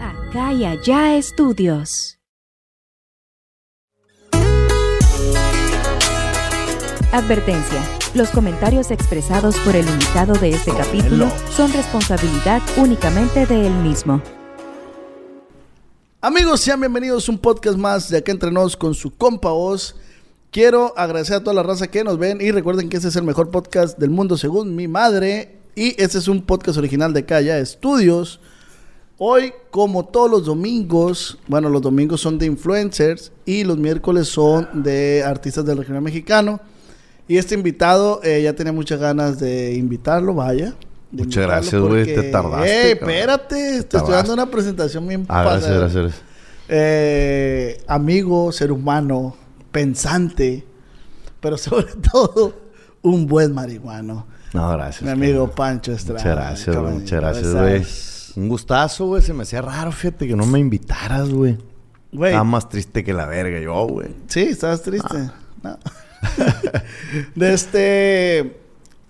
Acá y allá estudios. Advertencia. Los comentarios expresados por el invitado de este capítulo son responsabilidad únicamente de él mismo. Amigos, sean bienvenidos a un podcast más de Acá Entre Nos con su compa Oz. Quiero agradecer a toda la raza que nos ven y recuerden que este es el mejor podcast del mundo según mi madre. Y este es un podcast original de Calla Estudios. Hoy, como todos los domingos, bueno, los domingos son de influencers y los miércoles son de artistas del regional mexicano. Y este invitado, eh, ya tenía muchas ganas de invitarlo, vaya. de Muchas gracias, güey, te tardaste, ¡Ey, espérate! Te estoy dando una presentación bien Ah, pasada. gracias, gracias. Eh, amigo, ser humano, pensante, pero sobre todo un buen marihuano. No, gracias. Mi amigo. Pancho Estrada. Muchas gracias, güey. Muchas gracias, ¿cómo güey. Un gustazo, güey. Se me hacía raro, fíjate, que no me invitaras, güey. Güey, Estaba más triste que la verga yo, güey. sí, estabas triste. Ah. No. de este,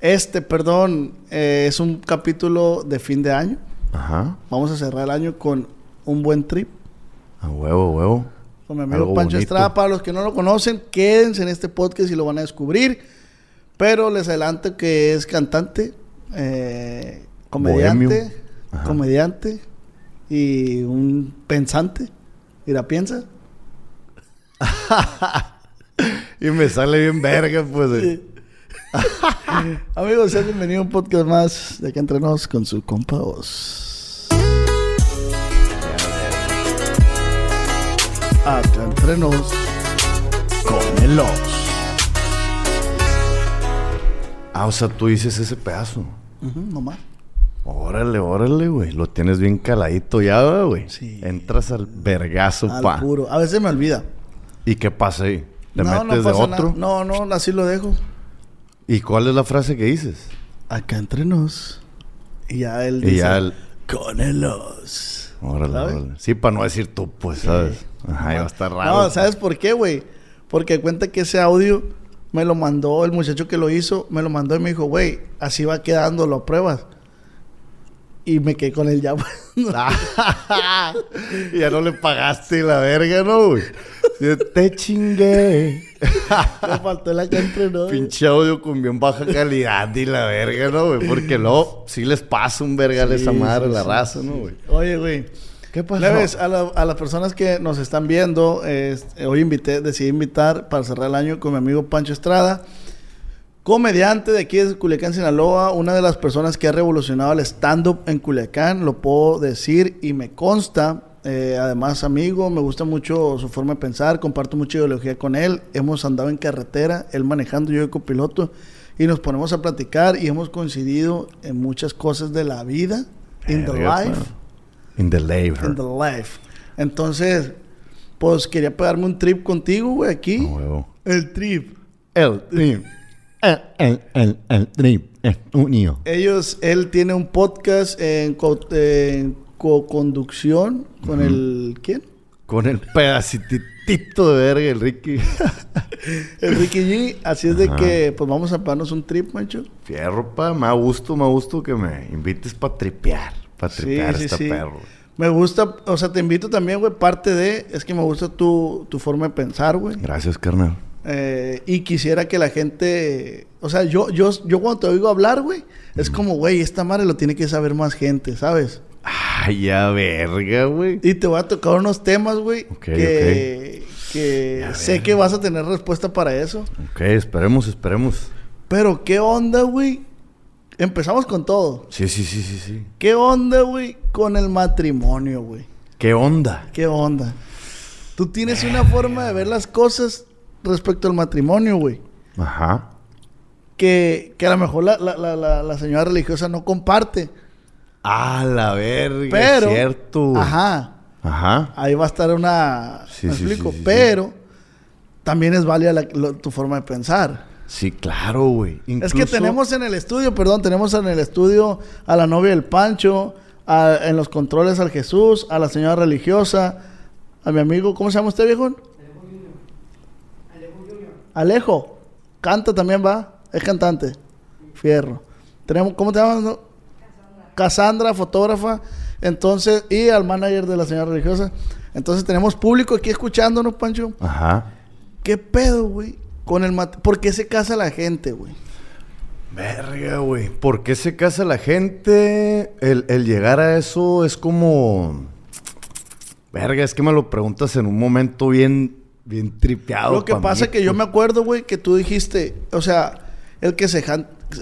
este, perdón, eh, es un capítulo de fin de año. Ajá. Vamos a cerrar el año con un buen trip. A huevo, huevo. Con mi amigo Algo Pancho bonito. Estrada. Para los que no lo conocen, quédense en este podcast y lo van a descubrir. Pero les adelanto que es cantante, eh, comediante, comediante y un pensante. Mira, piensa. Y me sale bien verga, pues. güey. Amigos, sean bienvenidos a un podcast más de Acá Entre Nos con su compa Oz. Acá Entre Nos con el Oz. Ah, o sea, tú dices ese pedazo. Ujú, nomás. Órale, órale, güey. Lo tienes bien caladito ya, güey. Sí. Entras al vergazo, Al pa. puro. A veces me olvida. ¿Y qué pasa ahí? ¿Le no, no metes de pasa otro? nada. No, no, así lo dejo. ¿Y cuál es la frase que dices? Acá entre nos. Y ya él Y dice, ya el- con el os. Órale, ¿Sabes? órale. Sí, para no decir tú, pues, ¿sabes? Ajá, ya va a estar raro. No, ¿sabes por qué, güey? Porque cuenta que ese audio me lo mandó el muchacho que lo hizo, me lo mandó y me dijo, güey, así va quedando, lo pruebas. Y me quedé con él ya. Y ya no le pagaste la verga, ¿no, güey? Sí, Te chingué. me faltó la acá entre nos. Pinche audio con bien baja calidad y la verga, ¿no, güey? Porque luego sí les pasa un verga de esa Sí, madre sí, la sí, raza, sí, ¿no, sí. güey? Oye, güey. ¿Qué pasó? Leves, a, la- a las personas que nos están viendo, este, hoy invité, decidí invitar para cerrar el año con mi amigo Pancho Estrada, comediante de aquí de Culiacán, Sinaloa, una de las personas que ha revolucionado el stand-up en Culiacán, lo puedo decir y me consta. eh, además, amigo, me gusta mucho su forma de pensar, comparto mucha ideología con él. Hemos andado en carretera, él manejando, yo de copiloto, y nos ponemos a platicar y hemos coincidido en muchas cosas de la vida, in the life. In the labor. in the life. Entonces, pues quería pegarme un trip contigo, güey, aquí. A huevo. El trip. El trip. El, el, el, el trip. Es unido. Ellos, él tiene un podcast en, co- en co-conducción con el. ¿Quién? Con el pedacitito de verga, el Ricky. El Ricky G. Así es de que, pues vamos a pegarnos un trip, macho. Fierro, pa. Me da gusto, me da gusto que me invites para tripear. Para Sí, tripear sí, esta sí. perro. Me gusta, o sea, te invito también, güey. Parte de, es que me gusta tu, tu forma de pensar, güey. Gracias, carnal. Eh, y quisiera que la gente, o sea, yo, yo, yo cuando te oigo hablar, güey, es como, güey, esta madre lo tiene que saber más gente, ¿sabes? Ay, ya verga, güey. Y te voy a tocar unos temas, güey, Ok, que, que Ya sé que vas a tener respuesta para eso. Ok, esperemos, esperemos. Pero, ¿qué onda, güey? Empezamos con todo. Sí, sí, sí, sí, sí. ¿Qué onda, güey, con el matrimonio, güey? ¿Qué onda? ¿Qué onda? Tú tienes una forma de ver las cosas respecto al matrimonio, güey. Ajá. Que, que a lo mejor la, la, la, la, señora religiosa no comparte. Ah, la verga. Pero. Es cierto. güey. Ajá. Ajá. Ahí va a estar una. Sí, ¿Me sí, explico? sí, pero también es válida lo- tu forma de pensar. Sí, claro, güey. Es que tenemos en el estudio, perdón, tenemos en el estudio a la novia del Pancho, a- en los controles al Jesús, a la señora religiosa, a mi amigo, ¿cómo se llama usted, viejo? Alejo. Canta también, va. Es cantante. Fierro. Tenemos, ¿Cómo te llamas? no? Cassandra, fotógrafa. Entonces, y al manager de la señora religiosa. Entonces tenemos público aquí escuchándonos, Pancho. Ajá. ¿Qué pedo, güey? Con el mat- ¿Por qué se casa la gente, güey? Verga, güey. ¿Por qué se casa la gente? El, el llegar a eso es como. Verga, es que me lo preguntas en un momento bien, bien tripeado. Lo que pa' pasa es que yo me acuerdo, güey, que tú dijiste, o sea, el que se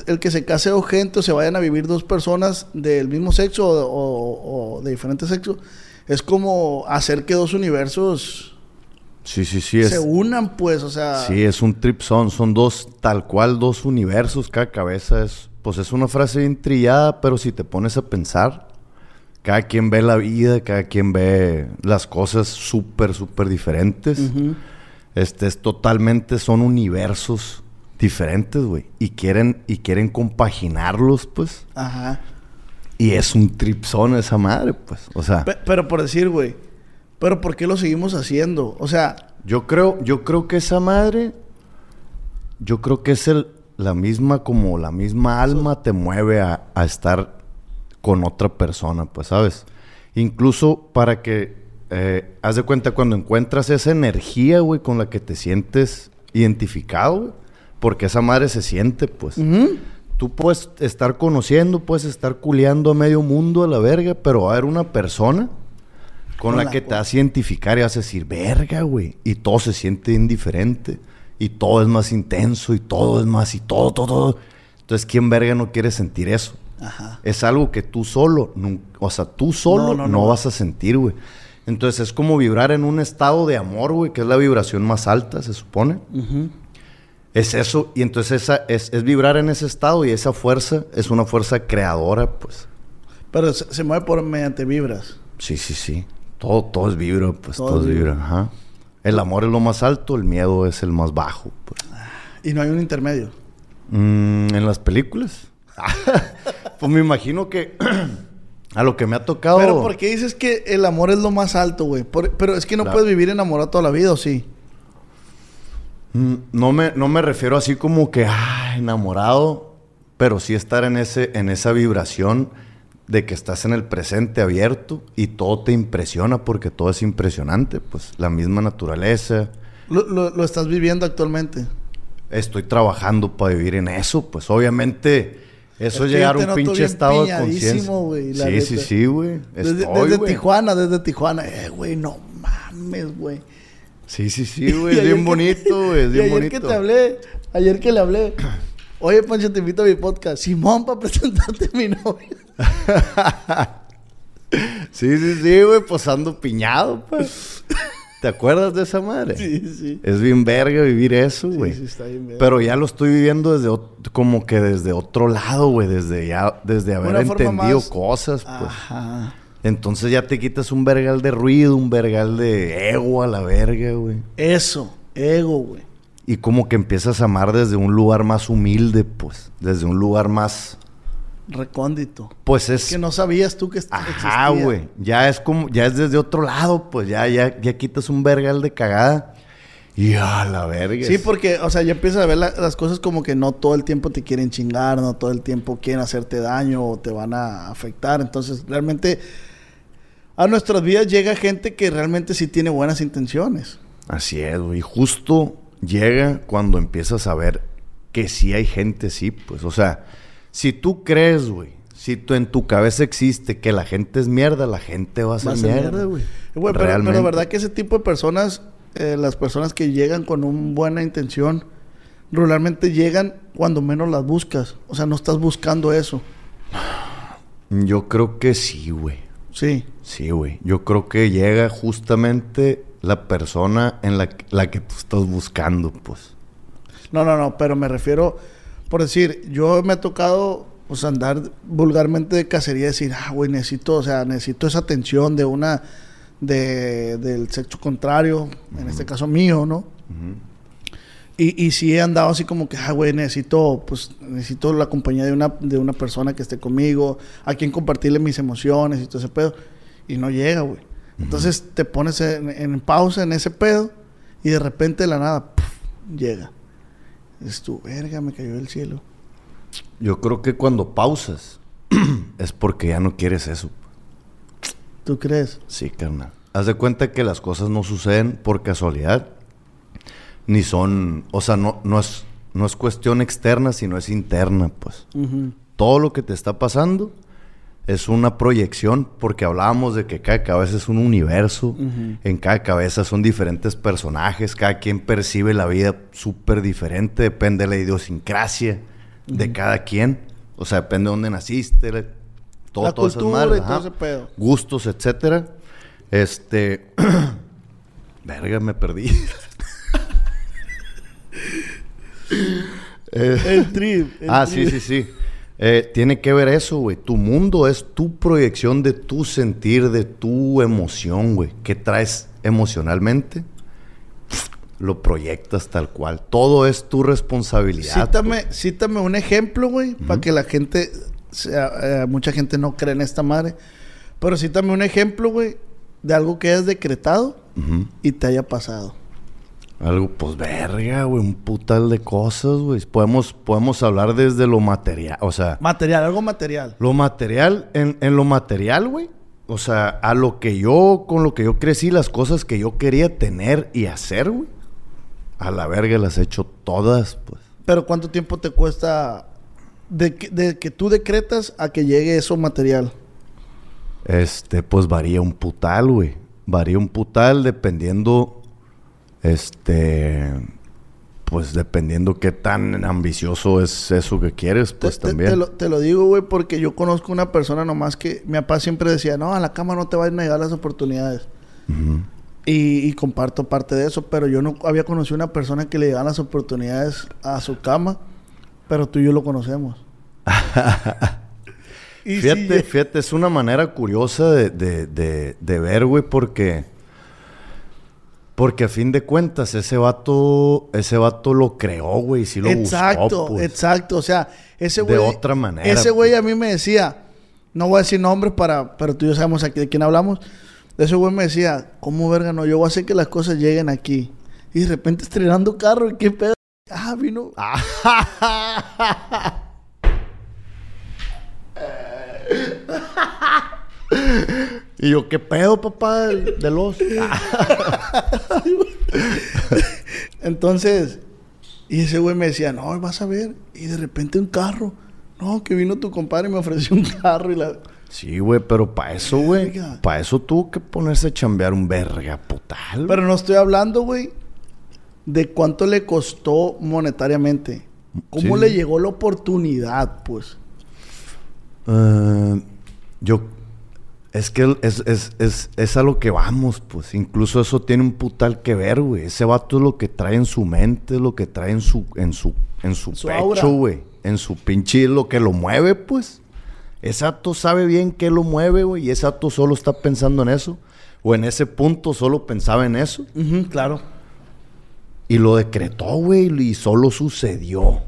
el que se case o gente o se vayan a vivir dos personas del mismo sexo o, o- o de diferente sexo, es como hacer que dos universos Sí, sí, sí. Es, se unan, pues, o sea, sí, es un trip son. Son dos, tal cual, dos universos. Cada cabeza es. Pues es una frase bien trillada, pero si te pones a pensar, cada quien ve la vida, cada quien ve las cosas súper, súper diferentes. Ujú. Este es totalmente, son universos diferentes, güey. Y quieren, y quieren compaginarlos, pues. Ajá. Y es un tripzón esa madre, pues. O sea, Pe- pero por decir, güey, pero ¿por qué lo seguimos haciendo? O sea, yo creo, yo creo que esa madre, yo creo que es el, la misma, como la misma alma te mueve a, a estar con otra persona, pues, ¿sabes? Incluso para que, eh, haz de cuenta cuando encuentras esa energía, güey, con la que te sientes identificado, güey, porque esa madre se siente, pues. Tú puedes estar conociendo, puedes estar culeando a medio mundo a la verga, pero va a haber una persona con, Con la la que te cual- vas a identificar y vas a decir, verga, güey. Y todo se siente indiferente. Y todo es más intenso y todo es más y todo, todo, todo. Entonces, ¿quién verga no quiere sentir eso? ajá. Es algo que tú solo, o sea, tú solo No, no, no, no. vas a sentir, güey. Entonces es como vibrar en un estado de amor, güey, que es la vibración más alta, se supone. Es eso, y entonces esa es, es vibrar en ese estado y esa fuerza es una fuerza creadora, pues. Pero se, se mueve por mediante vibras. Sí, sí, sí. Todo, todo es vibra, pues Todo todo, es vibra. Ajá. El amor es lo más alto, el miedo es el más bajo, pues. Y no hay un intermedio. Mm, en las películas. pues me imagino que a lo que me ha tocado. Pero ¿por qué dices que el amor es lo más alto, güey? Pero es que no Claro. puedes vivir enamorado toda la vida, ¿o sí? Mm, No me, no me refiero así como que ah, enamorado, pero sí estar en, ese, en esa vibración de que estás en el presente abierto y todo te impresiona porque todo es impresionante, pues la misma naturaleza. Lo, lo- lo estás viviendo actualmente. Estoy trabajando para vivir en eso, pues obviamente eso Es llegar a un pinche estado de conciencia. Sí, sí, neta. sí, güey. Desde. Tijuana, desde Tijuana. Eh, güey, no mames, güey. Sí, sí, sí, güey. Es bien bonito, güey. Es y bien ayer bonito. que te hablé, ayer que le hablé. Oye, Pancho, te invito a mi podcast. Simón, para presentarte a mi novia. Sí, sí, sí, güey. Pues ando piñado, pues. ¿Te acuerdas de esa madre? Sí, sí. Es bien verga vivir eso, güey. sí, está bien verga. Pero ya lo estoy viviendo desde como que desde otro lado, güey, desde ya desde haber Una entendido más- cosas, pues. Ajá. Entonces ya te quitas un vergal de ruido, un vergal de ego a la verga, güey. Eso, ego, güey. Y como que empiezas a amar desde un lugar más humilde, pues, desde un lugar más Recóndito. pues es Que no sabías tú que Ajá, güey. Ya es como, ya es desde otro lado, pues ya, ya, ya quitas un vergal de cagada. Y a la verga. Sí, porque, o sea, ya empiezas a ver la- las cosas como que no todo el tiempo te quieren chingar, no todo el tiempo quieren hacerte daño o te van a afectar. Entonces, realmente, a nuestras vidas llega gente que realmente sí tiene buenas intenciones. Así es, güey. Justo llega cuando empiezas a ver que sí hay gente, sí, pues. O sea, si tú crees, güey, si tú en tu cabeza existe que la gente es mierda, la gente va a ser, mierda, güey. Pero, pero verdad que ese tipo de personas, eh, las personas que llegan con una buena intención, regularmente llegan cuando menos las buscas. O sea, no estás buscando eso. Yo creo que sí, güey. Sí. Sí, güey. Yo creo que llega justamente la persona en la, la que tú estás buscando, pues. No, no, no, pero me refiero, por decir, yo me ha tocado pues andar vulgarmente de cacería y decir, ah, güey, necesito, o sea, necesito esa atención de una, de, del sexo contrario, en este caso mío, ¿no? Y, y sí he andado así como que, ah, güey, necesito, pues, necesito la compañía de una, de una persona que esté conmigo, a quien compartirle mis emociones y todo ese pedo. Y no llega, güey. Entonces te pones en, en pausa en ese pedo y de repente de la nada, llega. Dices tú, verga, me cayó del cielo. Yo creo que cuando pausas es porque ya no quieres eso. ¿Tú crees? Sí, carnal. Haz de cuenta que las cosas no suceden por casualidad. Ni son, o sea, no, no, es, no es cuestión externa, sino es interna, pues. Todo lo que te está pasando es una proyección, porque hablábamos de que cada cabeza es un universo, en cada cabeza son diferentes personajes, cada quien percibe la vida súper diferente, depende de la idiosincrasia de cada quien, o sea, depende de dónde naciste, todo, La esas cultura madres, y todo ese pedo. gustos, etcétera. Este, verga, me perdí. Eh, El trip. el ah, trip. sí, sí, sí. Eh, tiene que ver eso, güey. Tu mundo es tu proyección de tu sentir, de tu emoción, güey. ¿Qué traes emocionalmente? Lo proyectas tal cual. Todo es tu responsabilidad. Cítame, cítame un ejemplo, güey, para que la gente, sea, eh, mucha gente no cree en esta madre. Pero cítame un ejemplo, güey, de algo que hayas decretado y te haya pasado. Algo, pues verga, güey. Un putal de cosas, güey. Podemos, podemos hablar desde lo material. O sea, Material, algo material. Lo material, en, en lo material, güey. O sea, a lo que yo, con lo que yo crecí, las cosas que yo quería tener y hacer, güey. A la verga las he hecho todas, pues. Pero ¿cuánto tiempo te cuesta de que, de que tú decretas a que llegue eso material? Este, pues varía un putal, güey. Varía un putal dependiendo, este, pues dependiendo qué tan ambicioso es eso que quieres, pues te, también. Te, lo, te lo digo, güey, porque yo conozco una persona nomás que mi papá siempre decía, no, a la cama no te van a llegar las oportunidades. Y, y comparto parte de eso, pero yo no había conocido una persona que le llegan las oportunidades a su cama, pero tú y yo lo conocemos. Y Fíjate, fíjate, es una manera curiosa de, de, de, de ver, güey, porque... Porque a fin de cuentas, ese vato, ese vato lo creó, güey, y sí lo exacto, buscó, pues. exacto. O sea, ese De güey. otra manera, Ese güey pues. a mí me decía, no voy a decir nombres para, pero tú y yo sabemos aquí de quién hablamos. Ese güey me decía, ¿cómo verga no? Yo voy a hacer que las cosas lleguen aquí. Y de repente estrenando carro, ¿y qué pedo? Ah, vino. Y yo, ¿qué pedo, papá? De los... Entonces, y ese güey me decía, no, vas a ver. Y de repente un carro. No, que vino tu compadre y me ofreció un carro y la... Sí, güey, pero para eso, güey, para eso tuvo que ponerse a chambear un verga putal. Pero no estoy hablando, güey, de cuánto le costó monetariamente. ¿Cómo Sí. le llegó la oportunidad, pues? Eh, yo... Es que es, es, es, es a lo que vamos, pues. Incluso eso tiene un putal que ver, güey. Ese vato es lo que trae en su mente, es lo que trae en su, en su, en su, pecho, güey. En su pinche lo que lo mueve, pues. Ese vato sabe bien qué lo mueve, güey. Y ese vato solo está pensando en eso. O en ese punto solo pensaba en eso. Claro. Y lo decretó, güey. Y solo sucedió.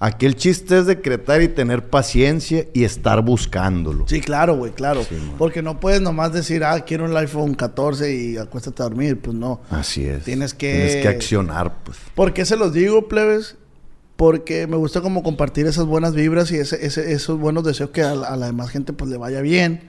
Aquí el chiste es decretar y tener paciencia y estar buscándolo. Sí, claro, güey, claro. Sí. Porque no puedes nomás decir, ah, quiero un iPhone 14 y acuéstate a dormir. Pues no. Así es. Tienes que- Tienes que accionar, pues. ¿Por qué se los digo, plebes? Porque me gusta como compartir esas buenas vibras y ese, ese- esos buenos deseos que a la, a la demás gente pues le vaya bien.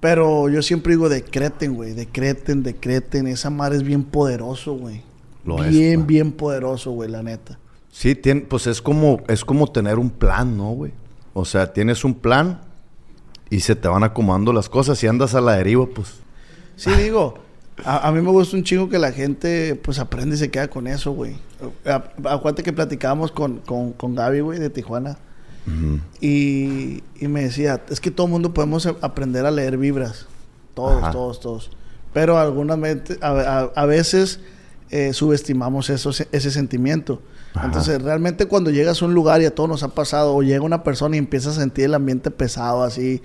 Pero yo siempre digo, decreten, güey. Decreten, decreten. Esa madre es bien poderoso, güey. Lo es, bien, bien poderoso, güey, la neta. Sí, tien- pues es como, es como tener un plan, ¿no, güey? O sea, tienes un plan y se te van acomodando las cosas. Si andas a la deriva, pues. Sí, digo, a, a mí me gusta un chingo que la gente pues aprende y se queda con eso, güey. Acuérdate que platicábamos con, con, con Gaby, güey, de Tijuana. Y, y me decía, es que todo el mundo podemos aprender a leer vibras. Todos, Ajá. todos, todos. Pero algunas a- a veces eh, subestimamos eso, ese sentimiento. Ajá. Entonces, realmente cuando llegas a un lugar y a todos nos ha pasado, o llega una persona y empieza a sentir el ambiente pesado, así,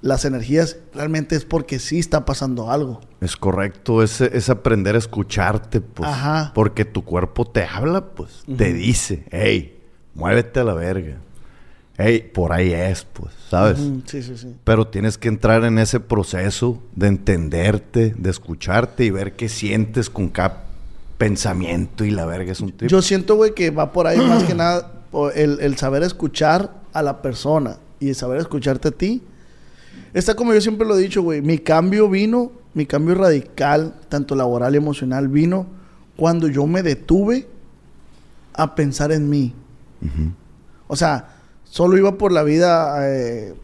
las energías, realmente es porque sí está pasando algo. Es correcto, es, es aprender a escucharte, pues. Ajá. Porque tu cuerpo te habla, pues. Te dice, hey, muévete a la verga. Hey, por ahí es, pues, ¿sabes? Ujú, Sí, sí, sí. Pero tienes que entrar en ese proceso de entenderte, de escucharte y ver qué sientes con cada pensamiento y la verga es un tipo. Yo siento, güey, que va por ahí más que nada el, el saber escuchar a la persona y de saber escucharte a ti. Está como yo siempre lo he dicho, güey. Mi cambio vino, mi cambio radical, tanto laboral y emocional, vino cuando yo me detuve a pensar en mí. O sea, solo iba por la vida eh,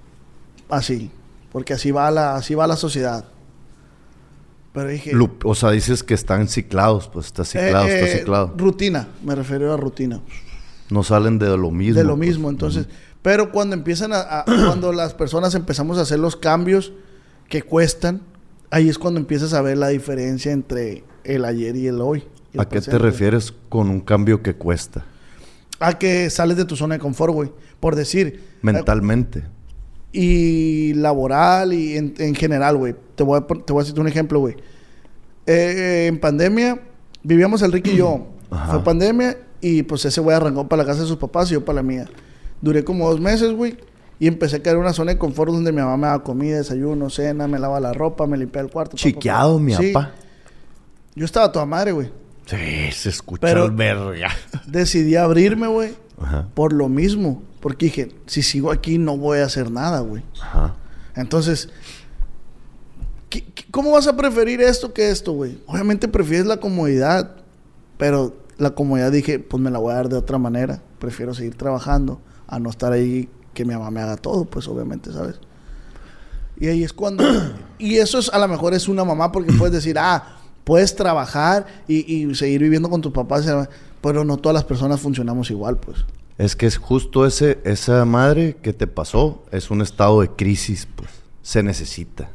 así, porque así va la, así va la sociedad. Pero dije. O sea, dices que están ciclados, pues está ciclado, eh, está eh, ciclado. Rutina, me refiero a rutina. No salen de lo mismo. de lo pues. mismo, entonces. Pero cuando empiezan a, a- cuando las personas empezamos a hacer los cambios que cuestan, ahí es cuando empiezas a ver la diferencia entre el ayer y el hoy. y el ¿A qué te refieres con un cambio que cuesta? A que sales de tu zona de confort, güey. Por decir. Mentalmente. Y laboral y en, en general, güey. Te voy a, te voy a decir un ejemplo, güey. Eh, en pandemia, vivíamos el Ricky y yo. Ajá. Fue pandemia y pues ese güey arrancó para la casa de sus papás y yo para la mía. Duré como dos meses, güey. Y empecé a caer en una zona de confort donde mi mamá me daba comida, desayuno, cena, me lava la ropa, me limpia el cuarto. Chiqueado, mi Sí. papá. Yo estaba toda madre, güey. Sí, se escucha Pero- el verga. Decidí abrirme, güey, Ajá. por lo mismo. Porque dije, si sigo aquí no voy a hacer nada, güey. Ajá. Entonces, ¿qué- qué- ¿cómo vas a preferir esto que esto, güey? Obviamente prefieres la comodidad, pero la comodidad dije, pues me la voy a dar de otra manera. Prefiero seguir trabajando a no estar ahí que mi mamá me haga todo, pues obviamente, ¿sabes? Y ahí es cuando... y eso es, a lo mejor es una mamá porque puedes decir, ah, puedes trabajar y, y seguir viviendo con tus papás, pero no todas las personas funcionamos igual, pues. Es que es justo ese, esa madre que te pasó, es un estado de crisis, pues. Se necesita.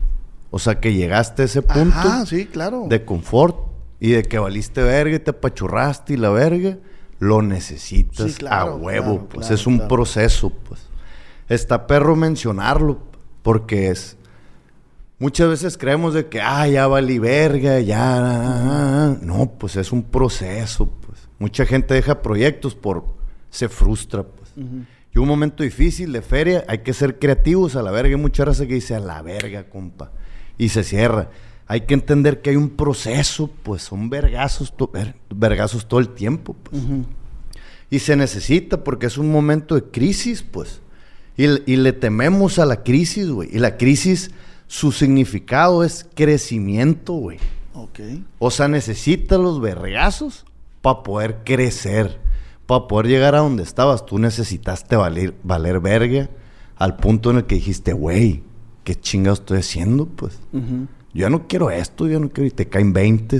O sea, que llegaste a ese punto Ajá, sí, claro. de confort y de que valiste verga y te apachurraste y la verga, lo necesitas Sí, claro, a huevo, claro, pues. claro, es un proceso, pues. Está perro mencionarlo, porque es. Muchas veces creemos de que, ah, ya valí verga, ya. No, pues es un proceso, pues. Mucha gente deja proyectos por. se frustra, pues. Y un momento difícil de feria, hay que ser creativos a la verga. Hay mucha raza que dice a la verga, compa. Y se cierra. Hay que entender que hay un proceso, pues son vergazos, to- ver- vergazos todo el tiempo, pues. Y se necesita porque es un momento de crisis, pues. Y, y le tememos a la crisis, güey. Y la crisis, su significado es crecimiento, güey. Ok. O sea, necesitas los vergazos para poder crecer. Para poder llegar a donde estabas. Tú necesitaste valer, valer verga al punto en el que dijiste, güey, ¿qué chingados estoy haciendo? Pues yo ya no quiero esto, yo no quiero. Y te caen 20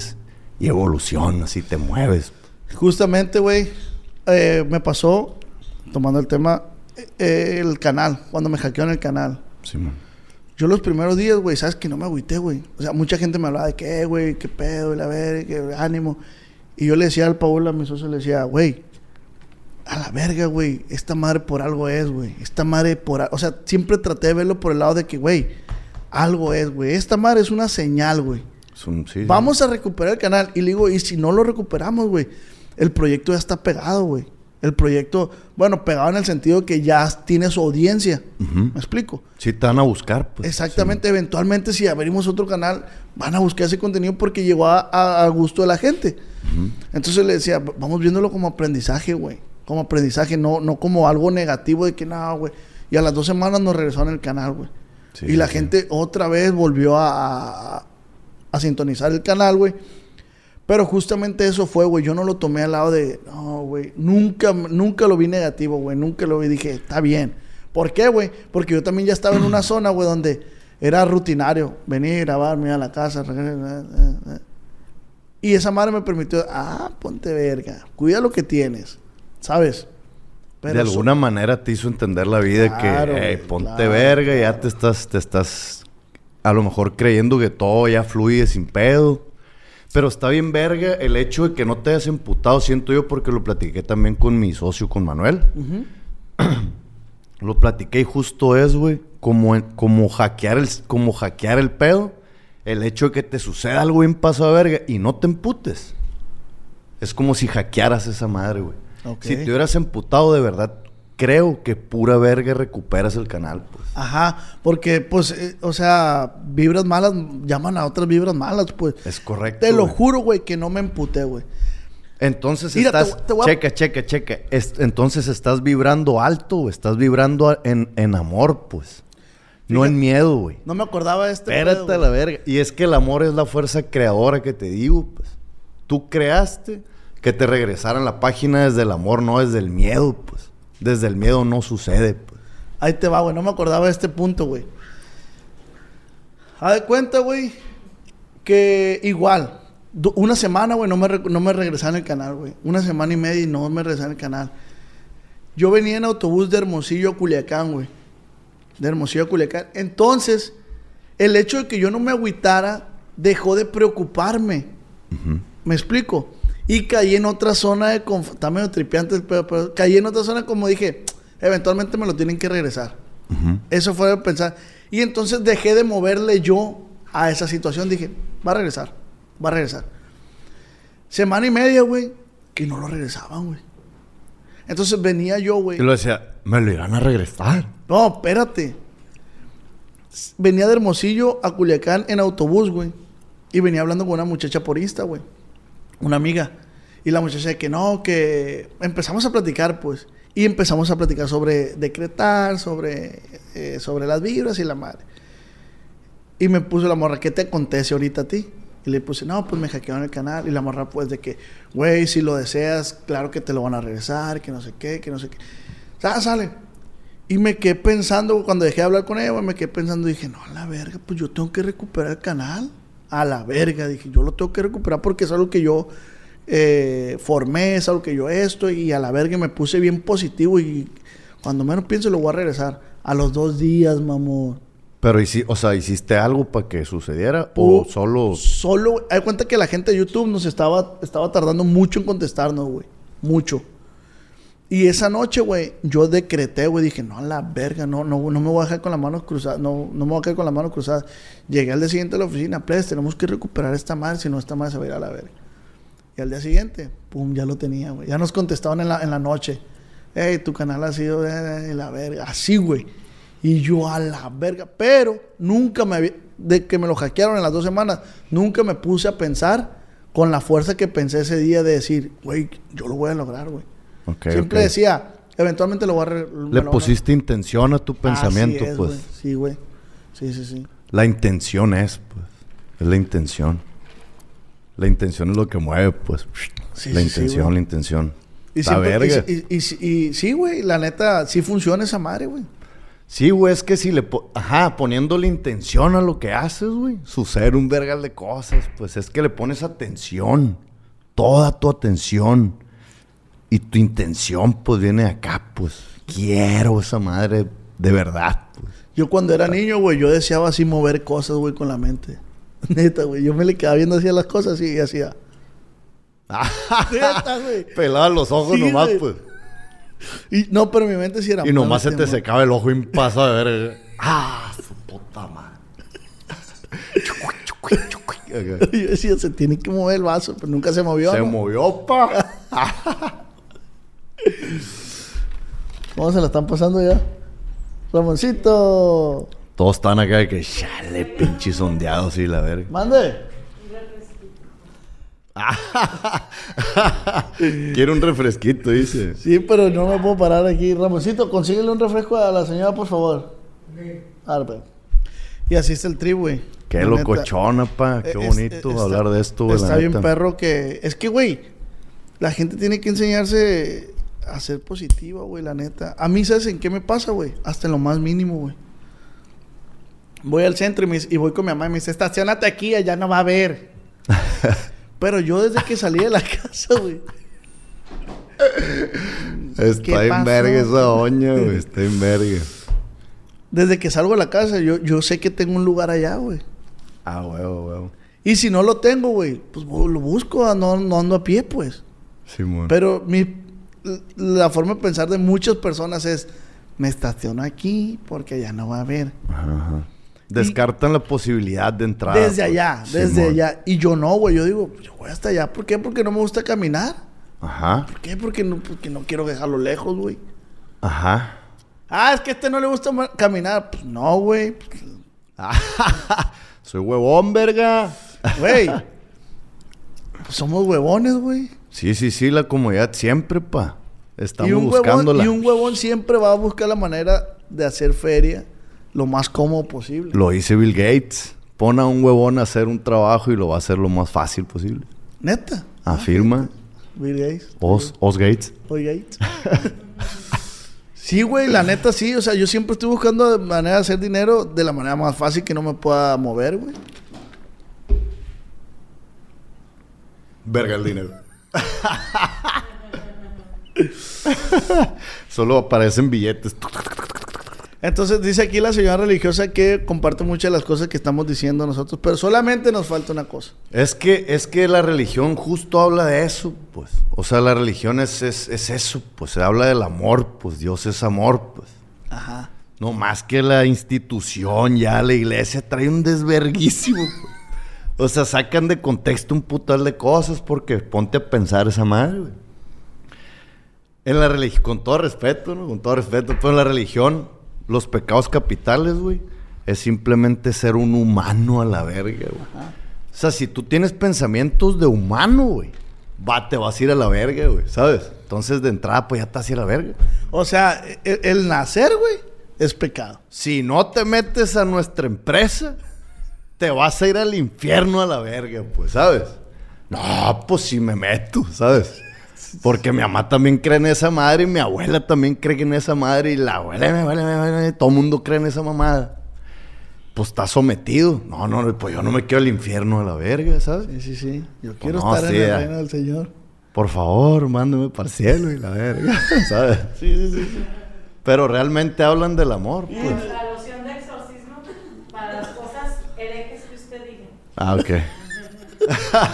y evolucionas y te mueves. Justamente, güey, eh, me pasó, tomando el tema, eh, el canal, cuando me hackearon el canal. Simón. Yo los primeros días, güey, sabes que no me agüité, güey. O sea, mucha gente me hablaba de qué, güey, qué pedo, y la verga, qué ánimo. Y yo le decía al Paul, a mi socio, le decía, güey, a la verga, güey, esta madre por algo es, güey. Esta madre por... a-". O sea, siempre traté de verlo por el lado de que, güey, algo es, güey. Esta madre es una señal, güey. Es un- sí, sí. Vamos a recuperar el canal. Y le digo, y si no lo recuperamos, güey, el proyecto ya está pegado, güey. El proyecto, bueno, pegado en el sentido que ya tiene su audiencia. ¿Me explico? Sí, te van a buscar, pues. Exactamente, eventualmente si abrimos otro canal, van a buscar ese contenido porque llegó a, a- a gusto de la gente. Entonces le decía, "V- vamos viéndolo como aprendizaje, güey. Como aprendizaje, no, no como algo negativo de que no, güey. Y a las dos semanas nos regresaron el canal, güey. Sí, y la sí. gente otra vez volvió a, a- a sintonizar el canal, güey. Pero justamente eso fue, güey. Yo no lo tomé al lado de, no, güey. Nunca, nunca lo vi negativo, güey. Nunca lo vi. Dije, está bien. ¿Por qué, güey? Porque yo también ya estaba en una zona, güey, donde era rutinario. Venir, grabar, ir a la casa. Y esa madre me permitió, ah, ponte verga. Cuida lo que tienes. ¿Sabes? de eso- alguna manera te hizo entender la vida Claro, que, hey, ponte claro, verga, ya te estás, te estás a lo mejor creyendo que todo ya fluye sin pedo. Pero está bien verga el hecho de que no te hayas emputado, siento yo, porque lo platiqué también con mi socio, con Manuel. Lo platiqué y justo es, güey, como, como, hackear el, como hackear el pedo. El hecho de que te suceda algo bien paso de verga y no te emputes. Es como si hackearas esa madre, güey. Si te hubieras emputado de verdad, creo que pura verga recuperas el canal, pues. Ajá, porque, pues, eh, o sea, vibras malas llaman a otras vibras malas, pues. Es correcto. Te lo güey. juro, güey, que no me emputé, güey. Entonces Mira, estás. te a- Checa, checa, checa. Es- entonces estás vibrando alto, güey. Estás vibrando a- en, en amor, pues. No en miedo, güey. No me acordaba de este Espérate a la verga. Y es que el amor es la fuerza creadora que te digo, pues. Tú creaste que te regresaran la página desde el amor, no desde el miedo, pues. Desde el miedo no sucede, pues. Ahí te va, güey. No me acordaba de este punto, güey. Haz de cuenta, güey, que igual, una semana, güey, no me, no me regresaban el canal, güey. Una semana y media y no me regresaban el canal. Yo venía en autobús de Hermosillo a Culiacán, güey. De Hermosillo a Culiacán. Entonces, el hecho de que yo no me agüitara dejó de preocuparme. ¿Me explico? Y caí en otra zona de confort. Está medio tripeante el pero caí en otra zona como dije, eventualmente me lo tienen que regresar. Eso fue de pensar. Y entonces dejé de moverle yo a esa situación. Dije, va a regresar, va a regresar. Semana y media, güey, que no lo regresaban, güey. Entonces venía yo, güey. Y lo decía, me lo irán a regresar. No, espérate. Venía de Hermosillo a Culiacán en autobús, güey. Y venía hablando con una muchacha porista, güey. Una amiga. Y la muchacha de que no, que empezamos a platicar, pues. Y empezamos a platicar sobre decretar, sobre, eh, sobre las vibras y la madre. Y me puso la morra, ¿qué te acontece ahorita a ti? Y le puse, no, pues me hackearon el canal. Y la morra, pues, de que, güey, si lo deseas, claro que te lo van a regresar, que no sé qué, que no sé qué. Ah, sale. Y me quedé pensando, cuando dejé de hablar con ella, me quedé pensando, dije, no, la verga, pues yo tengo que recuperar el canal. A la verga, dije, yo lo tengo que recuperar porque es algo que yo eh, formé, es algo que yo esto, y a la verga me puse bien positivo y cuando menos pienso lo voy a regresar. A los dos días, mamón. Pero, o sea, ¿hiciste algo para que sucediera? ¿O Uh, solo...? Solo, hay cuenta que la gente de YouTube nos estaba, estaba tardando mucho en contestarnos, güey. Mucho. Y esa noche, güey, yo decreté, güey, dije, no, a la verga, no, no, no me voy a dejar con las manos cruzadas, no, no me voy a quedar con las manos cruzadas. Llegué al día siguiente a la oficina, plebes, tenemos que recuperar esta madre, si no, esta madre se va a ir a la verga. Y al día siguiente, pum, ya lo tenía, güey. Ya nos contestaban en la, en la noche. Hey, tu canal ha sido de la verga. Así, güey. Y yo a la verga. Pero nunca me había... De que me lo hackearon en las dos semanas, nunca me puse a pensar con la fuerza que pensé ese día de decir, güey, yo lo voy a lograr, güey. Siempre decía, eventualmente lo voy a... Le lo- pusiste intención a tu pensamiento, Así es, pues. Sí, güey. Sí, sí, sí. La intención es, pues. Es la intención. La intención es lo que mueve, pues. Sí, la sí, intención, la intención. Y, la verga. y, y- y- y- sí, güey, la neta, sí funciona esa madre, güey. Sí, güey, es que si le... po- Ajá, poniéndole intención a lo que haces, güey. Suceder un vergal de cosas. Pues es que le pones atención. Toda tu atención. Y tu intención, pues, viene acá, pues. Quiero esa madre de verdad, pues. Yo cuando era niño, güey, yo deseaba así mover cosas, güey, con la mente. Neta, güey. Yo me le quedaba viendo así a las cosas y hacía. Neta, güey. Pelaba los ojos Sí, nomás, pues. Y, no, pero mi mente sí era Y nomás se "Mátame, te amor". secaba el ojo y pasa de ver. ¡Ah, su puta madre! Yo decía, se tiene que mover el vaso, pero nunca se movió. Se ¿no? movió, pa. ¿Cómo se la están pasando ya? Ramoncito. Todos están acá de que chale, pinches ondeados y la verga. Mande. Quiero un refresquito, dice. Sí, pero no me puedo parar aquí. Ramoncito, consíguele un refresco a la señora, por favor. Arbe. Y así está el tri, güey. Qué La neta. locochona, pa. Qué Es- bonito está- hablar de esto, güey. la Está bien neta. perro que... Es que, güey, la gente tiene que enseñarse a ser positiva, güey, la neta. A mí, ¿sabes en qué me pasa, güey? Hasta en lo más mínimo, güey. Voy al centro y, me y voy con mi mamá y me dice, estacionate aquí, allá no va a haber. Pero yo desde que salí de la casa, güey. ¿Qué Está en verga esa doña, güey. Está en verga. Desde que salgo de la casa, yo, yo sé que tengo un lugar allá, güey. Ah, huevo, huevo. Y si no lo tengo, güey, pues lo busco, no, no ando a pie, pues. Simón. Pero mi, la forma de pensar de muchas personas es, me estaciono aquí porque allá no va a haber. Ajá. Descartan la posibilidad de entrada. desde pues. allá, desde Simón. allá. Y yo no, güey, yo digo, yo voy hasta allá. ¿Por qué? Porque no me gusta caminar. Ajá. ¿Por qué? Porque no, porque no quiero dejarlo lejos, güey. Ajá. Ah, es que a este no le gusta caminar. Pues no, güey. Soy huevón, verga. Güey. Pues somos huevones, güey. Sí, sí, sí, la comodidad siempre, pa. Estamos y un, buscándola. huevón, y un huevón siempre va a buscar la manera de hacer feria lo más cómodo posible. Lo dice Bill Gates. Pon a un huevón a hacer un trabajo y lo va a hacer lo más fácil posible. Neta. Afirma Bill Gates. Os, Os Gates. Os Gates. sí, güey, la neta sí. O sea, yo siempre estoy buscando manera de hacer dinero de la manera más fácil que no me pueda mover, güey. Verga el dinero. Solo aparecen billetes. Entonces dice aquí la señora religiosa que comparte muchas de las cosas que estamos diciendo nosotros, pero solamente nos falta una cosa. Es que, es que la religión justo habla de eso, pues. O sea, la religión es, es, es eso, pues. Se habla del amor, pues. Dios es amor, pues. Ajá. No más que la institución, ya la iglesia trae un desverguísimo. O sea, sacan de contexto un putal de cosas porque ponte a pensar esa madre, güey. En la religión, con todo respeto, ¿no? Con todo respeto, pero en la religión, los pecados capitales, güey, es simplemente ser un humano a la verga, güey. O sea, si tú tienes pensamientos de humano, güey, va, te vas a ir a la verga, güey, ¿sabes? Entonces, de entrada, pues ya te vas a ir a la verga. O sea, el, el nacer, güey, es pecado. Si no te metes a nuestra empresa, te vas a ir al infierno a la verga, pues, ¿sabes? No, pues si me meto, ¿sabes? Porque mi mamá también cree en esa madre y mi abuela también cree en esa madre y la abuela, mi abuela, mi abuela, todo el mundo cree en esa mamada. Pues está sometido. No, no, pues yo no me quiero al infierno a la verga, ¿sabes? Sí, sí, sí. Yo quiero no, estar sí, en el ya. reino del Señor. Por favor, mándame para el cielo y la verga, ¿sabes? Sí, sí, sí. Pero realmente hablan del amor, pues. La loción de exorcismo para las cosas herejes que usted diga. Ah, ok.